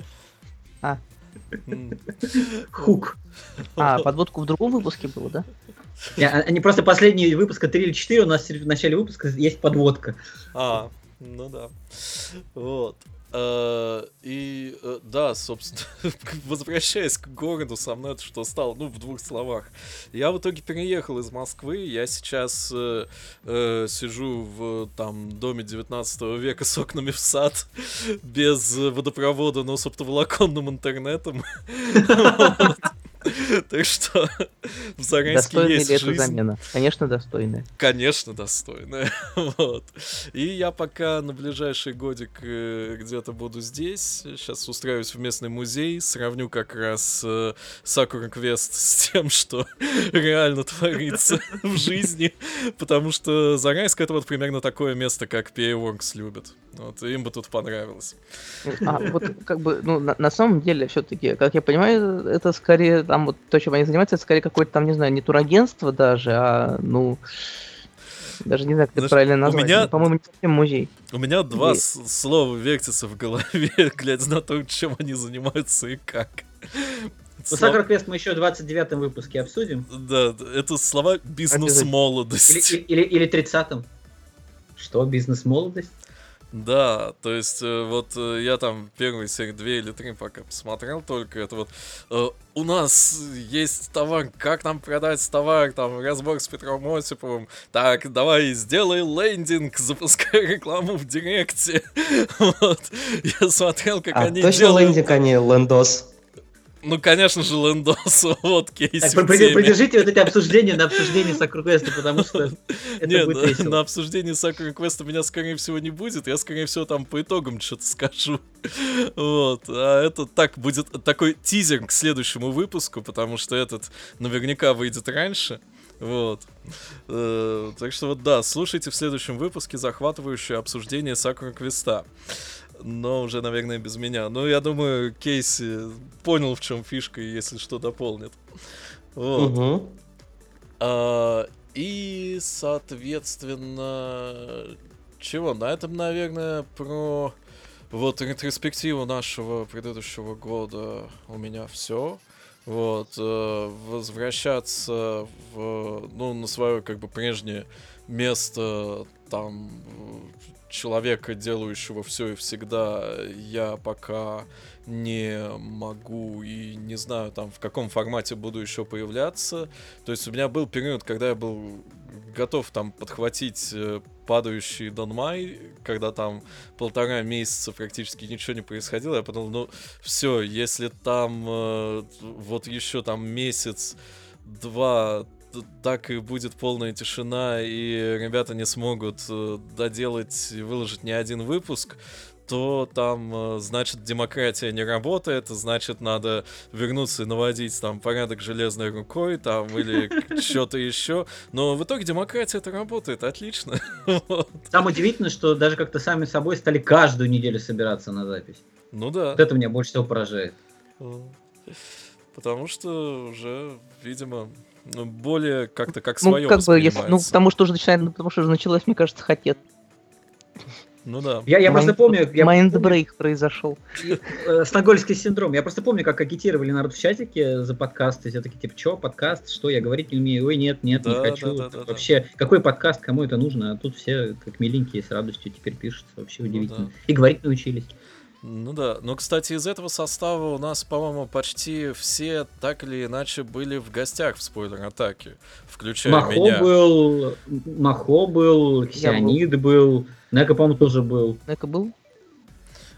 [SPEAKER 1] М.
[SPEAKER 3] Хук.
[SPEAKER 5] А, подводку в другом выпуске было, да?
[SPEAKER 3] Не, а- Они просто последние выпуска 3 или 4, у нас в начале выпуска есть подводка.
[SPEAKER 1] А, ну да. Вот. Э, И э, да, собственно, возвращаясь к городу, со мной это что стало, ну, в двух словах. Я в итоге переехал из Москвы, я сейчас э, э, сижу в там доме 19 века с окнами в сад, без водопровода, но с оптоволоконным интернетом. Так что в Зарайске есть
[SPEAKER 5] ли
[SPEAKER 1] жизнь.
[SPEAKER 5] замена? Конечно, достойная.
[SPEAKER 1] Конечно, достойная. вот. И я пока на ближайший годик э, где-то буду здесь. Сейчас устраиваюсь в местный музей, сравню как раз э, Sakura Quest с тем, что реально творится в жизни. Потому что Зарайск это вот примерно такое место, как PA любит. Вот, им бы тут понравилось.
[SPEAKER 5] А, вот как бы, ну, на, на самом деле, все-таки, как я понимаю, это скорее, там вот то, чем они занимаются, это скорее какое-то там, не знаю, не турагентство даже, а, ну, даже не знаю, как это правильно
[SPEAKER 1] у
[SPEAKER 5] назвать.
[SPEAKER 1] меня-
[SPEAKER 5] Ну, По-моему, не совсем музей.
[SPEAKER 1] У меня два с- слова вертятся в голове, глядя на то, чем они занимаются и как.
[SPEAKER 3] Ну, Сакра Квест мы еще в 29 выпуске обсудим.
[SPEAKER 1] Да, это слова бизнес
[SPEAKER 5] Обязательно.
[SPEAKER 3] Или,
[SPEAKER 1] молодость.
[SPEAKER 3] или, или, или 30-м. Что, бизнес-молодость?
[SPEAKER 1] Да, то есть э, вот э, я там первые серии две или три пока посмотрел только это вот э, у нас есть товар, как нам продать товар, там разбор с Петром Осиповым, так, давай сделай лендинг, запускай рекламу в Директе, вот, я смотрел, как
[SPEAKER 6] А,
[SPEAKER 1] они
[SPEAKER 6] точно
[SPEAKER 1] делают,
[SPEAKER 6] лендинг, а не лендос.
[SPEAKER 1] Ну, конечно же, лендос, вот кейс
[SPEAKER 3] Так, при- придержите вот эти обсуждения на обсуждение Сакра Квеста, потому что это
[SPEAKER 1] Нет,
[SPEAKER 3] будет
[SPEAKER 1] на,
[SPEAKER 3] весело.
[SPEAKER 1] на обсуждении Sakura Quest меня, скорее всего, не будет. Я, скорее всего, там по итогам что-то скажу. Вот. А это так будет такой тизер к следующему выпуску, потому что этот наверняка выйдет раньше. Вот. Э, так что вот да, слушайте в следующем выпуске захватывающее обсуждение Сакура Квеста. Но уже, наверное, без меня. Но я думаю, Кейси понял, в чем фишка, и если что, дополнит. Вот.
[SPEAKER 6] Мгм.
[SPEAKER 1] А, и, соответственно, чего? На этом, наверное, про вот ретроспективу нашего предыдущего года у меня все. вот, э, возвращаться в, ну, на свое, как бы, прежнее место, там, э, человека, делающего все и всегда, я пока не могу и не знаю, там, в каком формате буду еще появляться. То есть у меня был период, когда я был готов там подхватить э, падающий Дон Май, когда там полтора месяца практически ничего не происходило, я подумал, ну все, если там э, вот еще там месяц, два, так и будет полная тишина, и ребята не смогут э, доделать и выложить ни один выпуск, то там, э, значит, демократия не работает, значит, надо вернуться и наводить там порядок железной рукой, там, или что-то еще. Но в итоге демократия это работает, отлично.
[SPEAKER 3] Там удивительно, что даже как-то сами собой стали каждую неделю собираться на запись.
[SPEAKER 1] Ну да.
[SPEAKER 3] Вот это меня больше всего поражает.
[SPEAKER 1] Потому что уже, видимо, более как-то как
[SPEAKER 5] Ну,
[SPEAKER 1] свое
[SPEAKER 5] как бы, если, ну, потому что уже начинает, потому что уже началось, мне кажется, хотет.
[SPEAKER 1] Ну да.
[SPEAKER 3] Я, я просто помню, я помню,
[SPEAKER 5] Майндбрейк произошел.
[SPEAKER 3] э, стокгольмский синдром. Я просто помню, как агитировали народ в чатике за подкасты. Все такие, типа, что, подкаст, что, я говорить не умею. Ой, нет, нет, не
[SPEAKER 1] Да,
[SPEAKER 3] хочу.
[SPEAKER 1] да, да, да, да.
[SPEAKER 3] вообще, какой подкаст, кому это нужно? А тут все как миленькие с радостью теперь пишутся. Вообще
[SPEAKER 1] Ну
[SPEAKER 3] удивительно.
[SPEAKER 1] да.
[SPEAKER 3] И говорить научились.
[SPEAKER 1] Ну да, но, кстати, из этого состава у нас, по-моему, почти все так или иначе были в гостях в спойлер-атаке, включая
[SPEAKER 3] Махо
[SPEAKER 1] меня.
[SPEAKER 3] был, Махо был, Ксионид был, Нека, по-моему, тоже был.
[SPEAKER 5] Это был?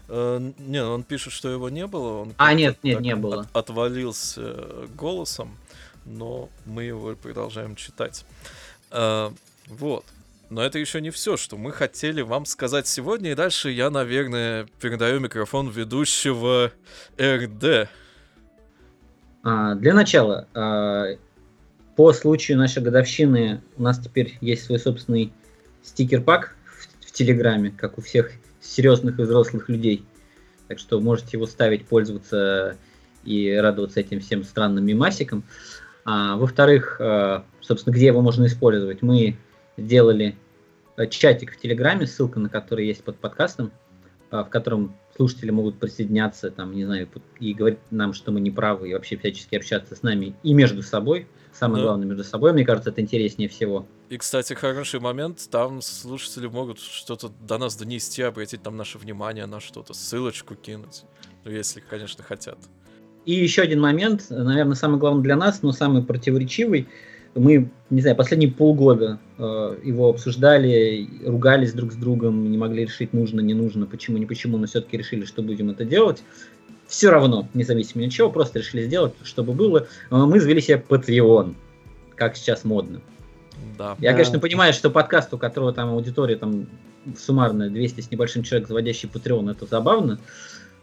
[SPEAKER 1] Э, не, он пишет, что его не было. Он
[SPEAKER 3] А, нет, нет,
[SPEAKER 1] так
[SPEAKER 3] не было.
[SPEAKER 1] от- отвалился э, голосом, но мы его продолжаем читать. Э, вот. Но это еще не все, что мы хотели вам сказать сегодня. И дальше я, наверное, передаю микрофон ведущего РД.
[SPEAKER 3] А, для начала, а, по случаю нашей годовщины у нас теперь есть свой собственный стикер-пак в, в Телеграме, как у всех серьезных и взрослых людей. Так что можете его ставить, пользоваться и радоваться этим всем странным мимасикам. А, во-вторых, а, собственно, где его можно использовать? Мы сделали э, чатик в Телеграме, ссылка на который есть под подкастом, а, в котором слушатели могут присоединяться, там, не знаю, и говорить нам, что мы не правы, и вообще всячески общаться с нами и между собой. Самое
[SPEAKER 1] Да.
[SPEAKER 3] главное, между собой, мне кажется, это интереснее всего.
[SPEAKER 1] И, кстати, хороший момент, там слушатели могут что-то до нас донести, обратить там наше внимание на что-то, ссылочку кинуть. Ну, если, конечно, хотят.
[SPEAKER 3] И еще один момент, наверное, самый главный для нас, но самый противоречивый. Мы, не знаю, последние полгода э, его обсуждали, ругались друг с другом, не могли решить, нужно, не нужно, почему, не почему, но все-таки решили, что будем это делать. Все равно, независимо ни от чего, просто решили сделать, чтобы было. Мы завели себе Patreon, как сейчас модно.
[SPEAKER 1] Да.
[SPEAKER 3] Я,
[SPEAKER 5] Да.
[SPEAKER 3] конечно, понимаю, что подкаст, у которого там аудитория там суммарно 200 с небольшим человек, заводящий Patreon, это забавно.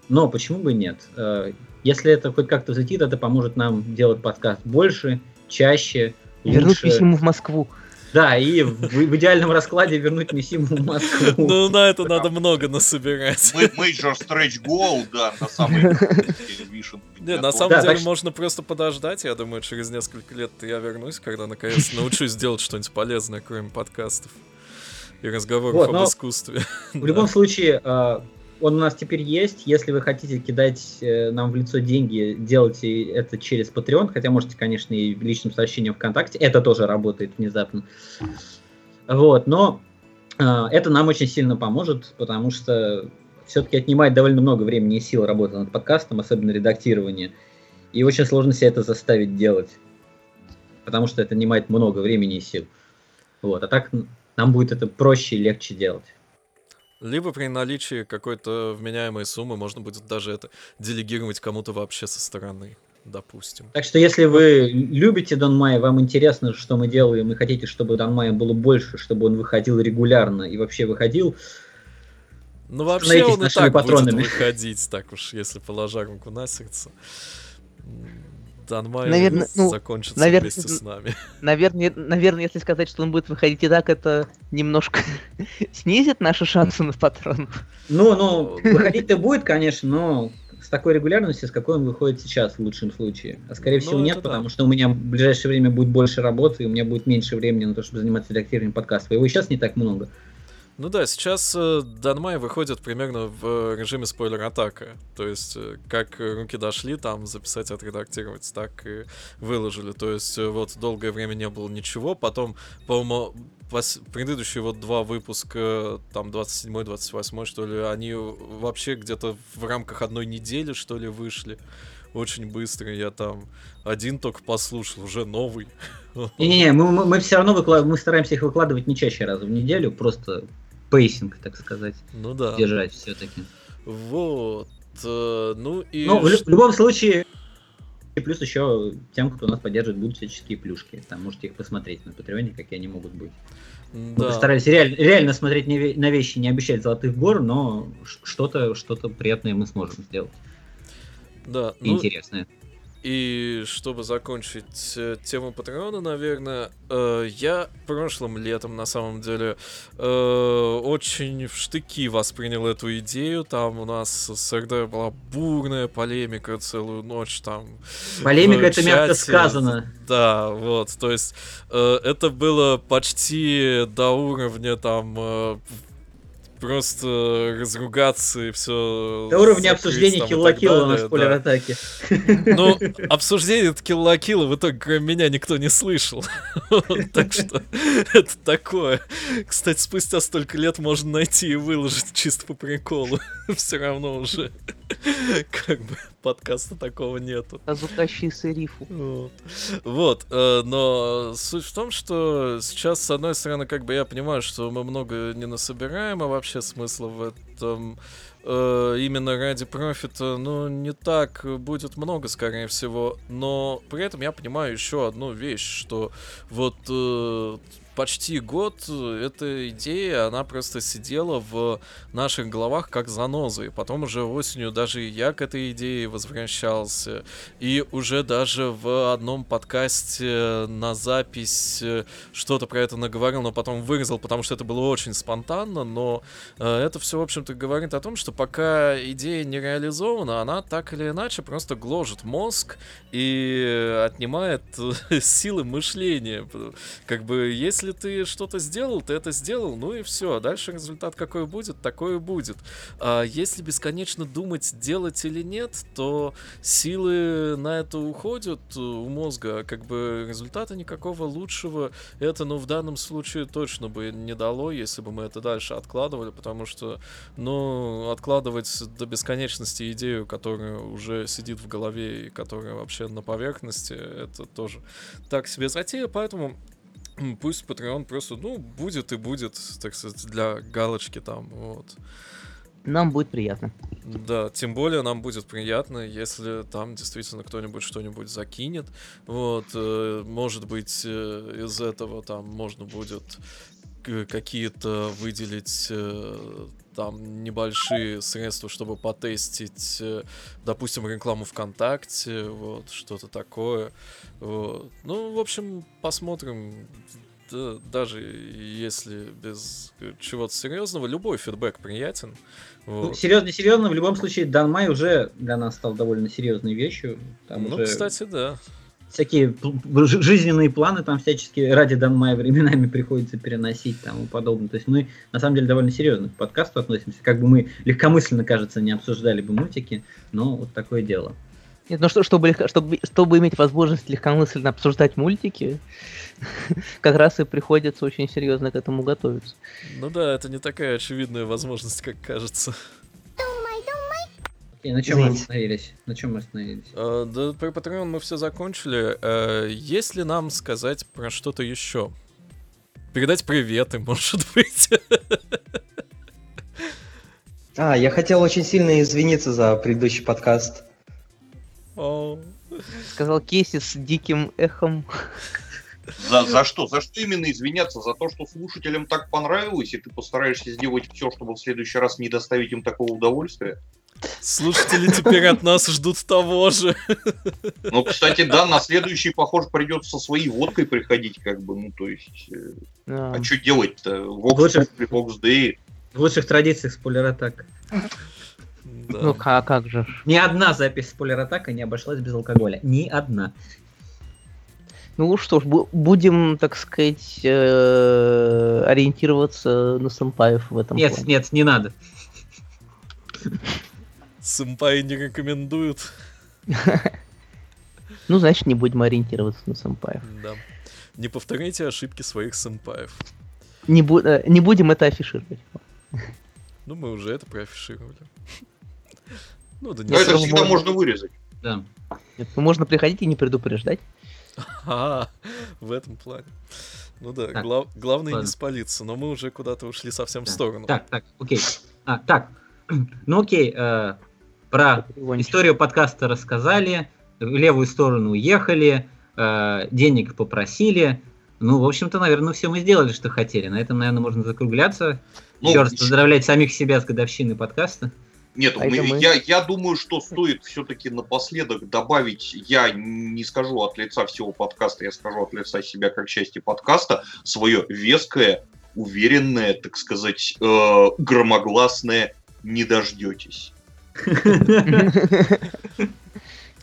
[SPEAKER 3] Но почему бы и нет? Э, Если это хоть как-то взлетит, это поможет нам делать подкаст больше, чаще,
[SPEAKER 5] Вернуть
[SPEAKER 3] лучше.
[SPEAKER 5] Мисиму в Москву.
[SPEAKER 3] Да, и в, в идеальном раскладе вернуть Мисиму в Москву.
[SPEAKER 1] Ну, на это надо много насобирать.
[SPEAKER 2] М- Major Stretch Goal, да, на самый вишенку.
[SPEAKER 1] Не, на самом
[SPEAKER 3] Да,
[SPEAKER 1] деле можно просто подождать. Я думаю, через несколько лет я вернусь, когда наконец научусь делать что-нибудь полезное, кроме подкастов и разговоров
[SPEAKER 3] Вот,
[SPEAKER 1] об искусстве.
[SPEAKER 3] В любом случае, э, он у нас теперь есть. Если вы хотите кидать э, нам в лицо деньги, делайте это через Patreon, хотя можете, конечно, и личным сообщением ВКонтакте. Это тоже работает внезапно. Вот, но э, это нам очень сильно поможет, потому что все-таки отнимает довольно много времени и сил работа над подкастом, особенно редактирование. И очень сложно себе это заставить делать, потому что это отнимает много времени и сил. Вот, а так нам будет это проще и легче делать.
[SPEAKER 1] Либо при наличии какой-то вменяемой суммы можно будет даже это делегировать кому-то вообще со стороны, допустим.
[SPEAKER 3] Так что если вы любите Дон Майя, вам интересно, что мы делаем, и хотите, чтобы Дон Майя было больше, чтобы он выходил регулярно и вообще выходил,
[SPEAKER 1] Ну, вообще он и так
[SPEAKER 3] патронами.
[SPEAKER 1] будет выходить, так уж, если положа руку на сердце. Данмай
[SPEAKER 5] Наверно, ну,
[SPEAKER 1] закончится
[SPEAKER 5] наверно,
[SPEAKER 1] вместе с нами.
[SPEAKER 5] Наверное, наверное, если сказать, что он будет выходить и так, это немножко снизит наши шансы на патронов.
[SPEAKER 3] ну, ну, выходить-то будет, конечно, но с такой регулярностью, с какой он выходит сейчас в лучшем случае. А скорее
[SPEAKER 1] Ну,
[SPEAKER 3] всего
[SPEAKER 1] это
[SPEAKER 3] нет,
[SPEAKER 1] да.
[SPEAKER 3] потому что у меня в ближайшее время будет больше работы, и у меня будет меньше времени на то, чтобы заниматься редактированием подкастов. Его и сейчас не так много.
[SPEAKER 1] Ну да, сейчас э, Данмай выходит примерно в режиме спойлер-атака. То есть, э, как руки дошли, там записать, отредактировать, так и выложили. То есть, э, вот долгое время не было ничего, потом, по-моему, пос- предыдущие вот два выпуска, там 27-28, что ли, они вообще где-то в рамках одной недели, что ли, вышли. Очень быстро. Я там один только послушал, уже новый.
[SPEAKER 3] Не-не-не, мы, мы, мы все равно выкла- мы стараемся их выкладывать не чаще раза в неделю, просто pacing, так сказать,
[SPEAKER 1] Ну да.
[SPEAKER 3] держать все-таки.
[SPEAKER 1] Вот. э, Ну и...
[SPEAKER 3] Ну, в, в любом случае, и плюс еще тем, кто нас поддерживает, будут всяческие плюшки. Там можете их посмотреть на Патреоне, какие они могут быть. Мы
[SPEAKER 1] Да.
[SPEAKER 3] постарались реаль- реально смотреть не на вещи, не обещать золотых гор, но что-то что приятное мы сможем сделать.
[SPEAKER 1] Да.
[SPEAKER 3] и
[SPEAKER 1] Ну,
[SPEAKER 3] интересное.
[SPEAKER 1] И чтобы закончить э, тему Патреона, наверное, э, я прошлым летом, на самом деле, э, очень в штыки воспринял эту идею. Там у нас с РД была бурная полемика целую ночь там.
[SPEAKER 3] Полемика
[SPEAKER 1] в
[SPEAKER 3] это мягко сказано.
[SPEAKER 1] Да, вот, то есть э, это было почти до уровня там э, просто разругаться и все.
[SPEAKER 3] До уровня обсуждения килла-килла на спойлер-атаке.
[SPEAKER 1] Ну, обсуждение килла-килла в итоге кроме меня никто не слышал. Так что это такое. Кстати, спустя столько лет можно найти и выложить чисто по приколу. Все равно уже как бы подкаста такого нету.
[SPEAKER 5] Звукащий сырифу.
[SPEAKER 1] Вот, Вот, э, но суть в том, что сейчас, с одной стороны, как бы я понимаю, что мы много не насобираем, а вообще смысла в этом э, именно ради профита, ну, не так будет много, скорее всего. Но при этом я понимаю еще одну вещь, что вот э, почти год э, эта идея, она просто сидела в наших головах как заноза. И потом уже осенью даже я к этой идее возвращался. И уже даже в одном подкасте на запись э, что-то про это наговорил, но потом вырезал, потому что это было очень спонтанно. Но э, это все, в общем-то, говорит о том, что пока идея не реализована, она так или иначе просто гложет мозг и отнимает силы мышления. Как бы, если ты что-то сделал, ты это сделал, ну и все. Дальше результат какой будет, такой и будет. А если бесконечно думать, делать или нет, то силы на это уходят э, у мозга. Как бы результата никакого лучшего это, ну, в данном случае точно бы не дало, если бы мы это дальше откладывали, потому что, ну, откладывать до бесконечности идею, которая уже сидит в голове и которая вообще на поверхности, это тоже так себе затея, поэтому пусть Patreon просто, ну, будет и будет, так сказать, для галочки там, вот.
[SPEAKER 5] Нам будет приятно.
[SPEAKER 1] Да, тем более нам будет приятно, если там действительно кто-нибудь что-нибудь закинет. Вот, э, может быть, э, из этого там можно будет какие-то выделить э, там небольшие средства, чтобы потестить, э, допустим, рекламу ВКонтакте, вот, что-то такое. Вот. Ну, в общем, посмотрим. Да, даже если без э, чего-то серьезного, любой фидбэк приятен.
[SPEAKER 3] Ну,
[SPEAKER 1] Вот.
[SPEAKER 3] серьезно, серьезно, в любом случае, Данмай уже для нас стал довольно серьезной вещью. Там
[SPEAKER 1] ну,
[SPEAKER 3] уже
[SPEAKER 1] кстати, да.
[SPEAKER 3] Всякие жизненные планы там всячески ради Данмая временами приходится переносить там и подобное. То есть мы на самом деле довольно серьезно к подкасту относимся. Как бы мы легкомысленно, кажется, не обсуждали бы мультики, но вот такое дело.
[SPEAKER 5] Нет, ну что, чтобы, легко- чтобы, чтобы иметь возможность легкомысленно обсуждать мультики, как раз и приходится очень серьезно к этому готовиться.
[SPEAKER 1] Ну да, это не такая очевидная возможность, как кажется.
[SPEAKER 3] И на чем мы
[SPEAKER 6] Извините.
[SPEAKER 3] остановились? На чем мы остановились?
[SPEAKER 1] Э, да, про Patreon мы все закончили. Э, есть ли нам сказать про что-то еще? Передать приветы, может быть.
[SPEAKER 6] А, я хотел очень сильно извиниться за предыдущий подкаст.
[SPEAKER 1] О,
[SPEAKER 5] Сказал Кейси с диким эхом.
[SPEAKER 2] За, за что? За что именно извиняться? За то, что слушателям так понравилось, и ты постараешься сделать все, чтобы в следующий раз не доставить им такого удовольствия?
[SPEAKER 1] Слушатели теперь от нас ждут того же.
[SPEAKER 2] Ну, кстати, да, на следующий, похоже, придется со своей водкой приходить, как бы, ну, то есть... э,
[SPEAKER 5] А,
[SPEAKER 2] А что делать-то? Populi, Vox Dei.
[SPEAKER 3] В лучших традициях спойлер-атак.
[SPEAKER 1] Да.
[SPEAKER 5] Ну а как же?
[SPEAKER 3] Ни одна запись спойлер-атака не обошлась без алкоголя. Ни одна.
[SPEAKER 5] Ну что ж, бу- будем, так сказать, э, ориентироваться на сэмпаев в этом
[SPEAKER 3] Нет,
[SPEAKER 5] плане.
[SPEAKER 3] нет, не надо.
[SPEAKER 1] Сэмпай не рекомендуют.
[SPEAKER 5] Ну, значит, не будем ориентироваться на сэмпаев.
[SPEAKER 1] Да. Не повторяйте ошибки своих сэмпаев.
[SPEAKER 5] Не, бу- э, не будем это афишировать.
[SPEAKER 1] Ну, мы уже это проафишировали. Ну, да не
[SPEAKER 2] Но это всегда
[SPEAKER 5] можно-
[SPEAKER 2] можно вырезать.
[SPEAKER 3] Да.
[SPEAKER 5] Нет, ну, можно приходить и не предупреждать.
[SPEAKER 1] А, в этом плане. Ну да,
[SPEAKER 3] Так,
[SPEAKER 1] глав- главное не
[SPEAKER 3] ладно.
[SPEAKER 1] спалиться, но мы уже куда-то ушли совсем в
[SPEAKER 3] Да.
[SPEAKER 1] сторону.
[SPEAKER 3] Так, так, окей. А, так, ну окей, э, про историю подкаста рассказали, в левую сторону уехали, э, денег попросили. Ну, в общем-то, наверное, все мы сделали, что хотели. На этом, наверное, можно закругляться.
[SPEAKER 2] Ну,
[SPEAKER 3] Еще раз
[SPEAKER 2] еще-
[SPEAKER 3] поздравлять самих себя с годовщиной подкаста.
[SPEAKER 2] Нет,
[SPEAKER 5] А
[SPEAKER 2] мы. я, я думаю, что стоит все-таки напоследок добавить, я не скажу от лица всего подкаста, я скажу от лица себя как части подкаста, свое веское, уверенное, так сказать, э, громогласное «не дождетесь».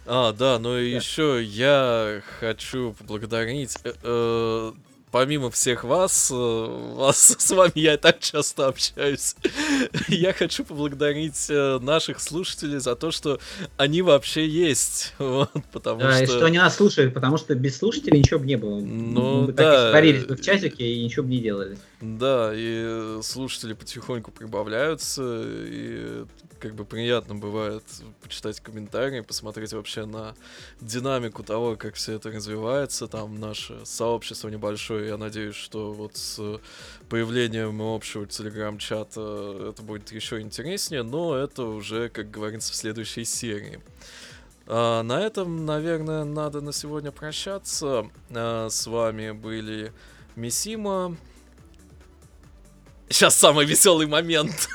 [SPEAKER 1] А, да, ну и
[SPEAKER 3] Да.
[SPEAKER 1] еще я хочу поблагодарить, э, э, помимо всех вас, э, вас с вами я так часто общаюсь, я хочу поблагодарить наших слушателей за то, что они вообще есть, вот, потому
[SPEAKER 3] Да, и
[SPEAKER 1] что...
[SPEAKER 3] что они нас слушают, потому что без слушателей ничего бы не было.
[SPEAKER 1] Ну,
[SPEAKER 3] Мы
[SPEAKER 1] да.
[SPEAKER 3] так и сварились бы в чатике и ничего бы не делали.
[SPEAKER 1] Да, и слушатели потихоньку прибавляются, и как бы приятно бывает почитать комментарии, посмотреть вообще на динамику того, как все это развивается. Там наше сообщество небольшое, я надеюсь, что вот с появлением общего телеграм-чата это будет еще интереснее, но это уже, как говорится, в следующей серии. А, на этом, наверное, надо на сегодня прощаться. А, с вами были Мисима. Сейчас самый веселый момент.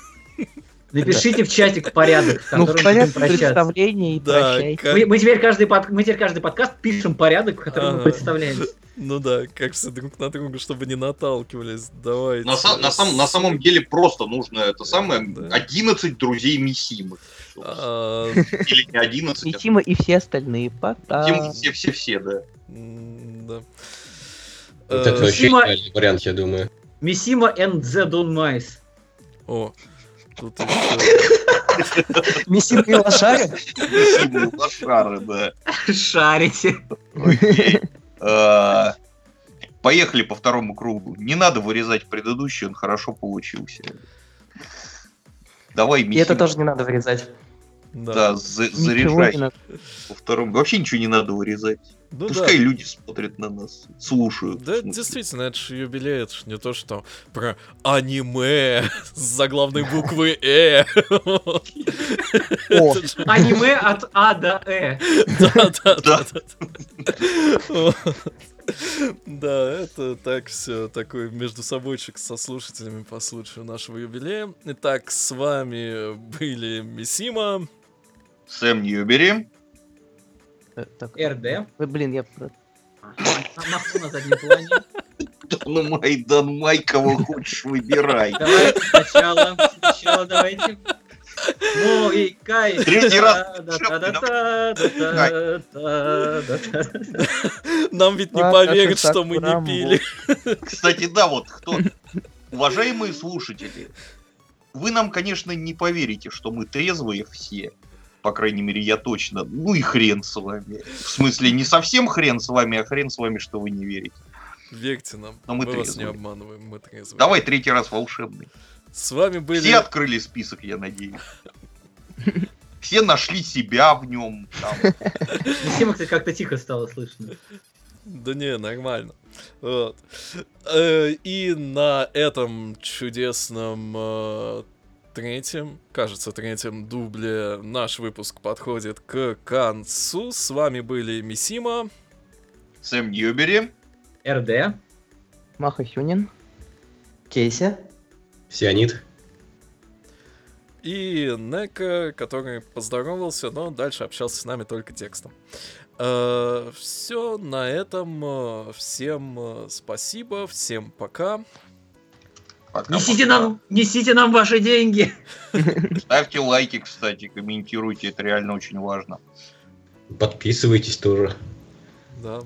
[SPEAKER 3] Напишите в чатик порядок, в
[SPEAKER 5] Ну, в порядке представления и
[SPEAKER 1] Да,
[SPEAKER 5] прощай.
[SPEAKER 1] как-
[SPEAKER 3] Мы, мы теперь каждый под, мы теперь каждый подкаст пишем порядок, в котором мы
[SPEAKER 1] Ага.
[SPEAKER 3] представляемся.
[SPEAKER 1] Ну да, как все друг на друга, чтобы не наталкивались. Давайте.
[SPEAKER 2] На, са- на сам- на самом деле просто нужно это самое
[SPEAKER 1] Да.
[SPEAKER 2] 11 друзей Мисимы.
[SPEAKER 1] А,
[SPEAKER 2] Или не 11,
[SPEAKER 5] И
[SPEAKER 2] а
[SPEAKER 5] Тима, и все остальные. Пока.
[SPEAKER 2] Все-все-все, да.
[SPEAKER 1] да.
[SPEAKER 4] Вот
[SPEAKER 1] Э,
[SPEAKER 4] это вообще вариант, я думаю.
[SPEAKER 3] Мисима and the Don Mice.
[SPEAKER 1] О, тут.
[SPEAKER 6] Миссия и лошары?
[SPEAKER 2] Мисимы лошары, да.
[SPEAKER 3] Шарите.
[SPEAKER 2] Окей. А, Поехали по второму кругу. Не надо вырезать предыдущий, он хорошо получился. Давай,
[SPEAKER 6] И это
[SPEAKER 2] Мисима.
[SPEAKER 6] тоже не надо вырезать.
[SPEAKER 1] Да.
[SPEAKER 2] Да, за- заряжай
[SPEAKER 5] надо.
[SPEAKER 2] по второму. Вообще ничего не надо вырезать.
[SPEAKER 1] Ну
[SPEAKER 2] Пускай
[SPEAKER 1] да.
[SPEAKER 2] люди смотрят на нас, слушают.
[SPEAKER 1] Да, действительно, это же юбилей, это ж не то, что про аниме с заглавной буквы Э.
[SPEAKER 3] Аниме от А до Э.
[SPEAKER 1] Да, да,
[SPEAKER 2] Да.
[SPEAKER 1] да. да. Вот. Да, это так все, такой между собойчик со слушателями по случаю нашего юбилея. Итак, с вами были Мисима.
[SPEAKER 2] Сэм Ньюбери.
[SPEAKER 5] э, так.
[SPEAKER 3] РД.
[SPEAKER 5] Ой, Блин, я... про-
[SPEAKER 3] Махну на заднем плане.
[SPEAKER 2] Ну, Майдан Май, кого хочешь, выбирай.
[SPEAKER 3] Давайте сначала. Сначала давайте. Мой кайф.
[SPEAKER 2] Третий раз.
[SPEAKER 1] Нам ведь не
[SPEAKER 5] А,
[SPEAKER 1] поверят, что мы не пили.
[SPEAKER 2] Кстати, да, вот кто... Уважаемые слушатели, вы нам, конечно, не поверите, что мы трезвые все. По крайней мере, я точно. Ну и хрен с вами. В смысле, не совсем хрен с вами, а хрен с вами, что вы не верите.
[SPEAKER 1] Верьте нам,
[SPEAKER 2] Но мы
[SPEAKER 1] мы вас не
[SPEAKER 2] трезвые.
[SPEAKER 1] обманываем, мы трезвые.
[SPEAKER 2] Давай третий раз волшебный.
[SPEAKER 1] С вами были...
[SPEAKER 2] Все открыли список, я надеюсь. Все нашли себя в нем.
[SPEAKER 3] Мисима, кстати, как-то тихо стало слышно.
[SPEAKER 1] Да не, нормально. Вот. Э, И на этом чудесном э, третьем, кажется, третьем дубле наш выпуск подходит к концу. С вами были Мисима.
[SPEAKER 2] Сэм Ньюбери.
[SPEAKER 3] РД.
[SPEAKER 5] Маха Хюнин.
[SPEAKER 6] Кейси?
[SPEAKER 4] Сионит.
[SPEAKER 1] И Нека, который поздоровался, но дальше общался с нами только текстом. Все, на этом. э, Всем э, спасибо, всем пока.
[SPEAKER 2] Пока,
[SPEAKER 3] Несите
[SPEAKER 2] пока.
[SPEAKER 3] нам, несите нам ваши деньги.
[SPEAKER 2] Ставьте лайки, кстати, комментируйте, это реально очень важно.
[SPEAKER 4] Подписывайтесь тоже.
[SPEAKER 1] Да.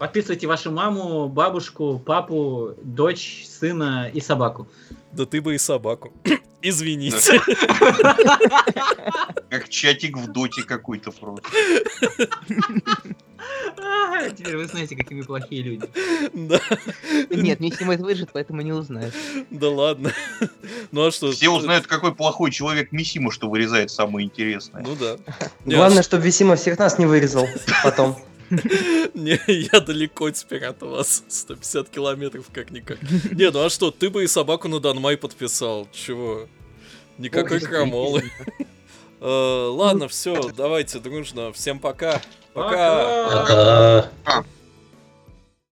[SPEAKER 3] Подписывайте вашу маму, бабушку, папу, дочь, сына и собаку.
[SPEAKER 1] Да ты бы и собаку. Извините.
[SPEAKER 2] Как чатик в доте какой-то просто.
[SPEAKER 3] А, Теперь вы знаете, какие мы плохие люди.
[SPEAKER 1] Да,
[SPEAKER 5] Нет, не снимает выжит, поэтому не узнает.
[SPEAKER 1] да ладно. Ну а что?
[SPEAKER 2] Все узнают, какой плохой человек Мисима, что вырезает самое интересное.
[SPEAKER 1] Ну да.
[SPEAKER 6] Главное, чтобы Висима всех нас не вырезал потом.
[SPEAKER 1] Не, я далеко теперь от вас. 150 километров как-никак. Не, ну а что, ты бы и собаку на Данмай подписал. Чего? Никакой крамолы. Э, Ладно, все, давайте дружно. Всем пока. Пока.
[SPEAKER 3] Пока.
[SPEAKER 4] Пока.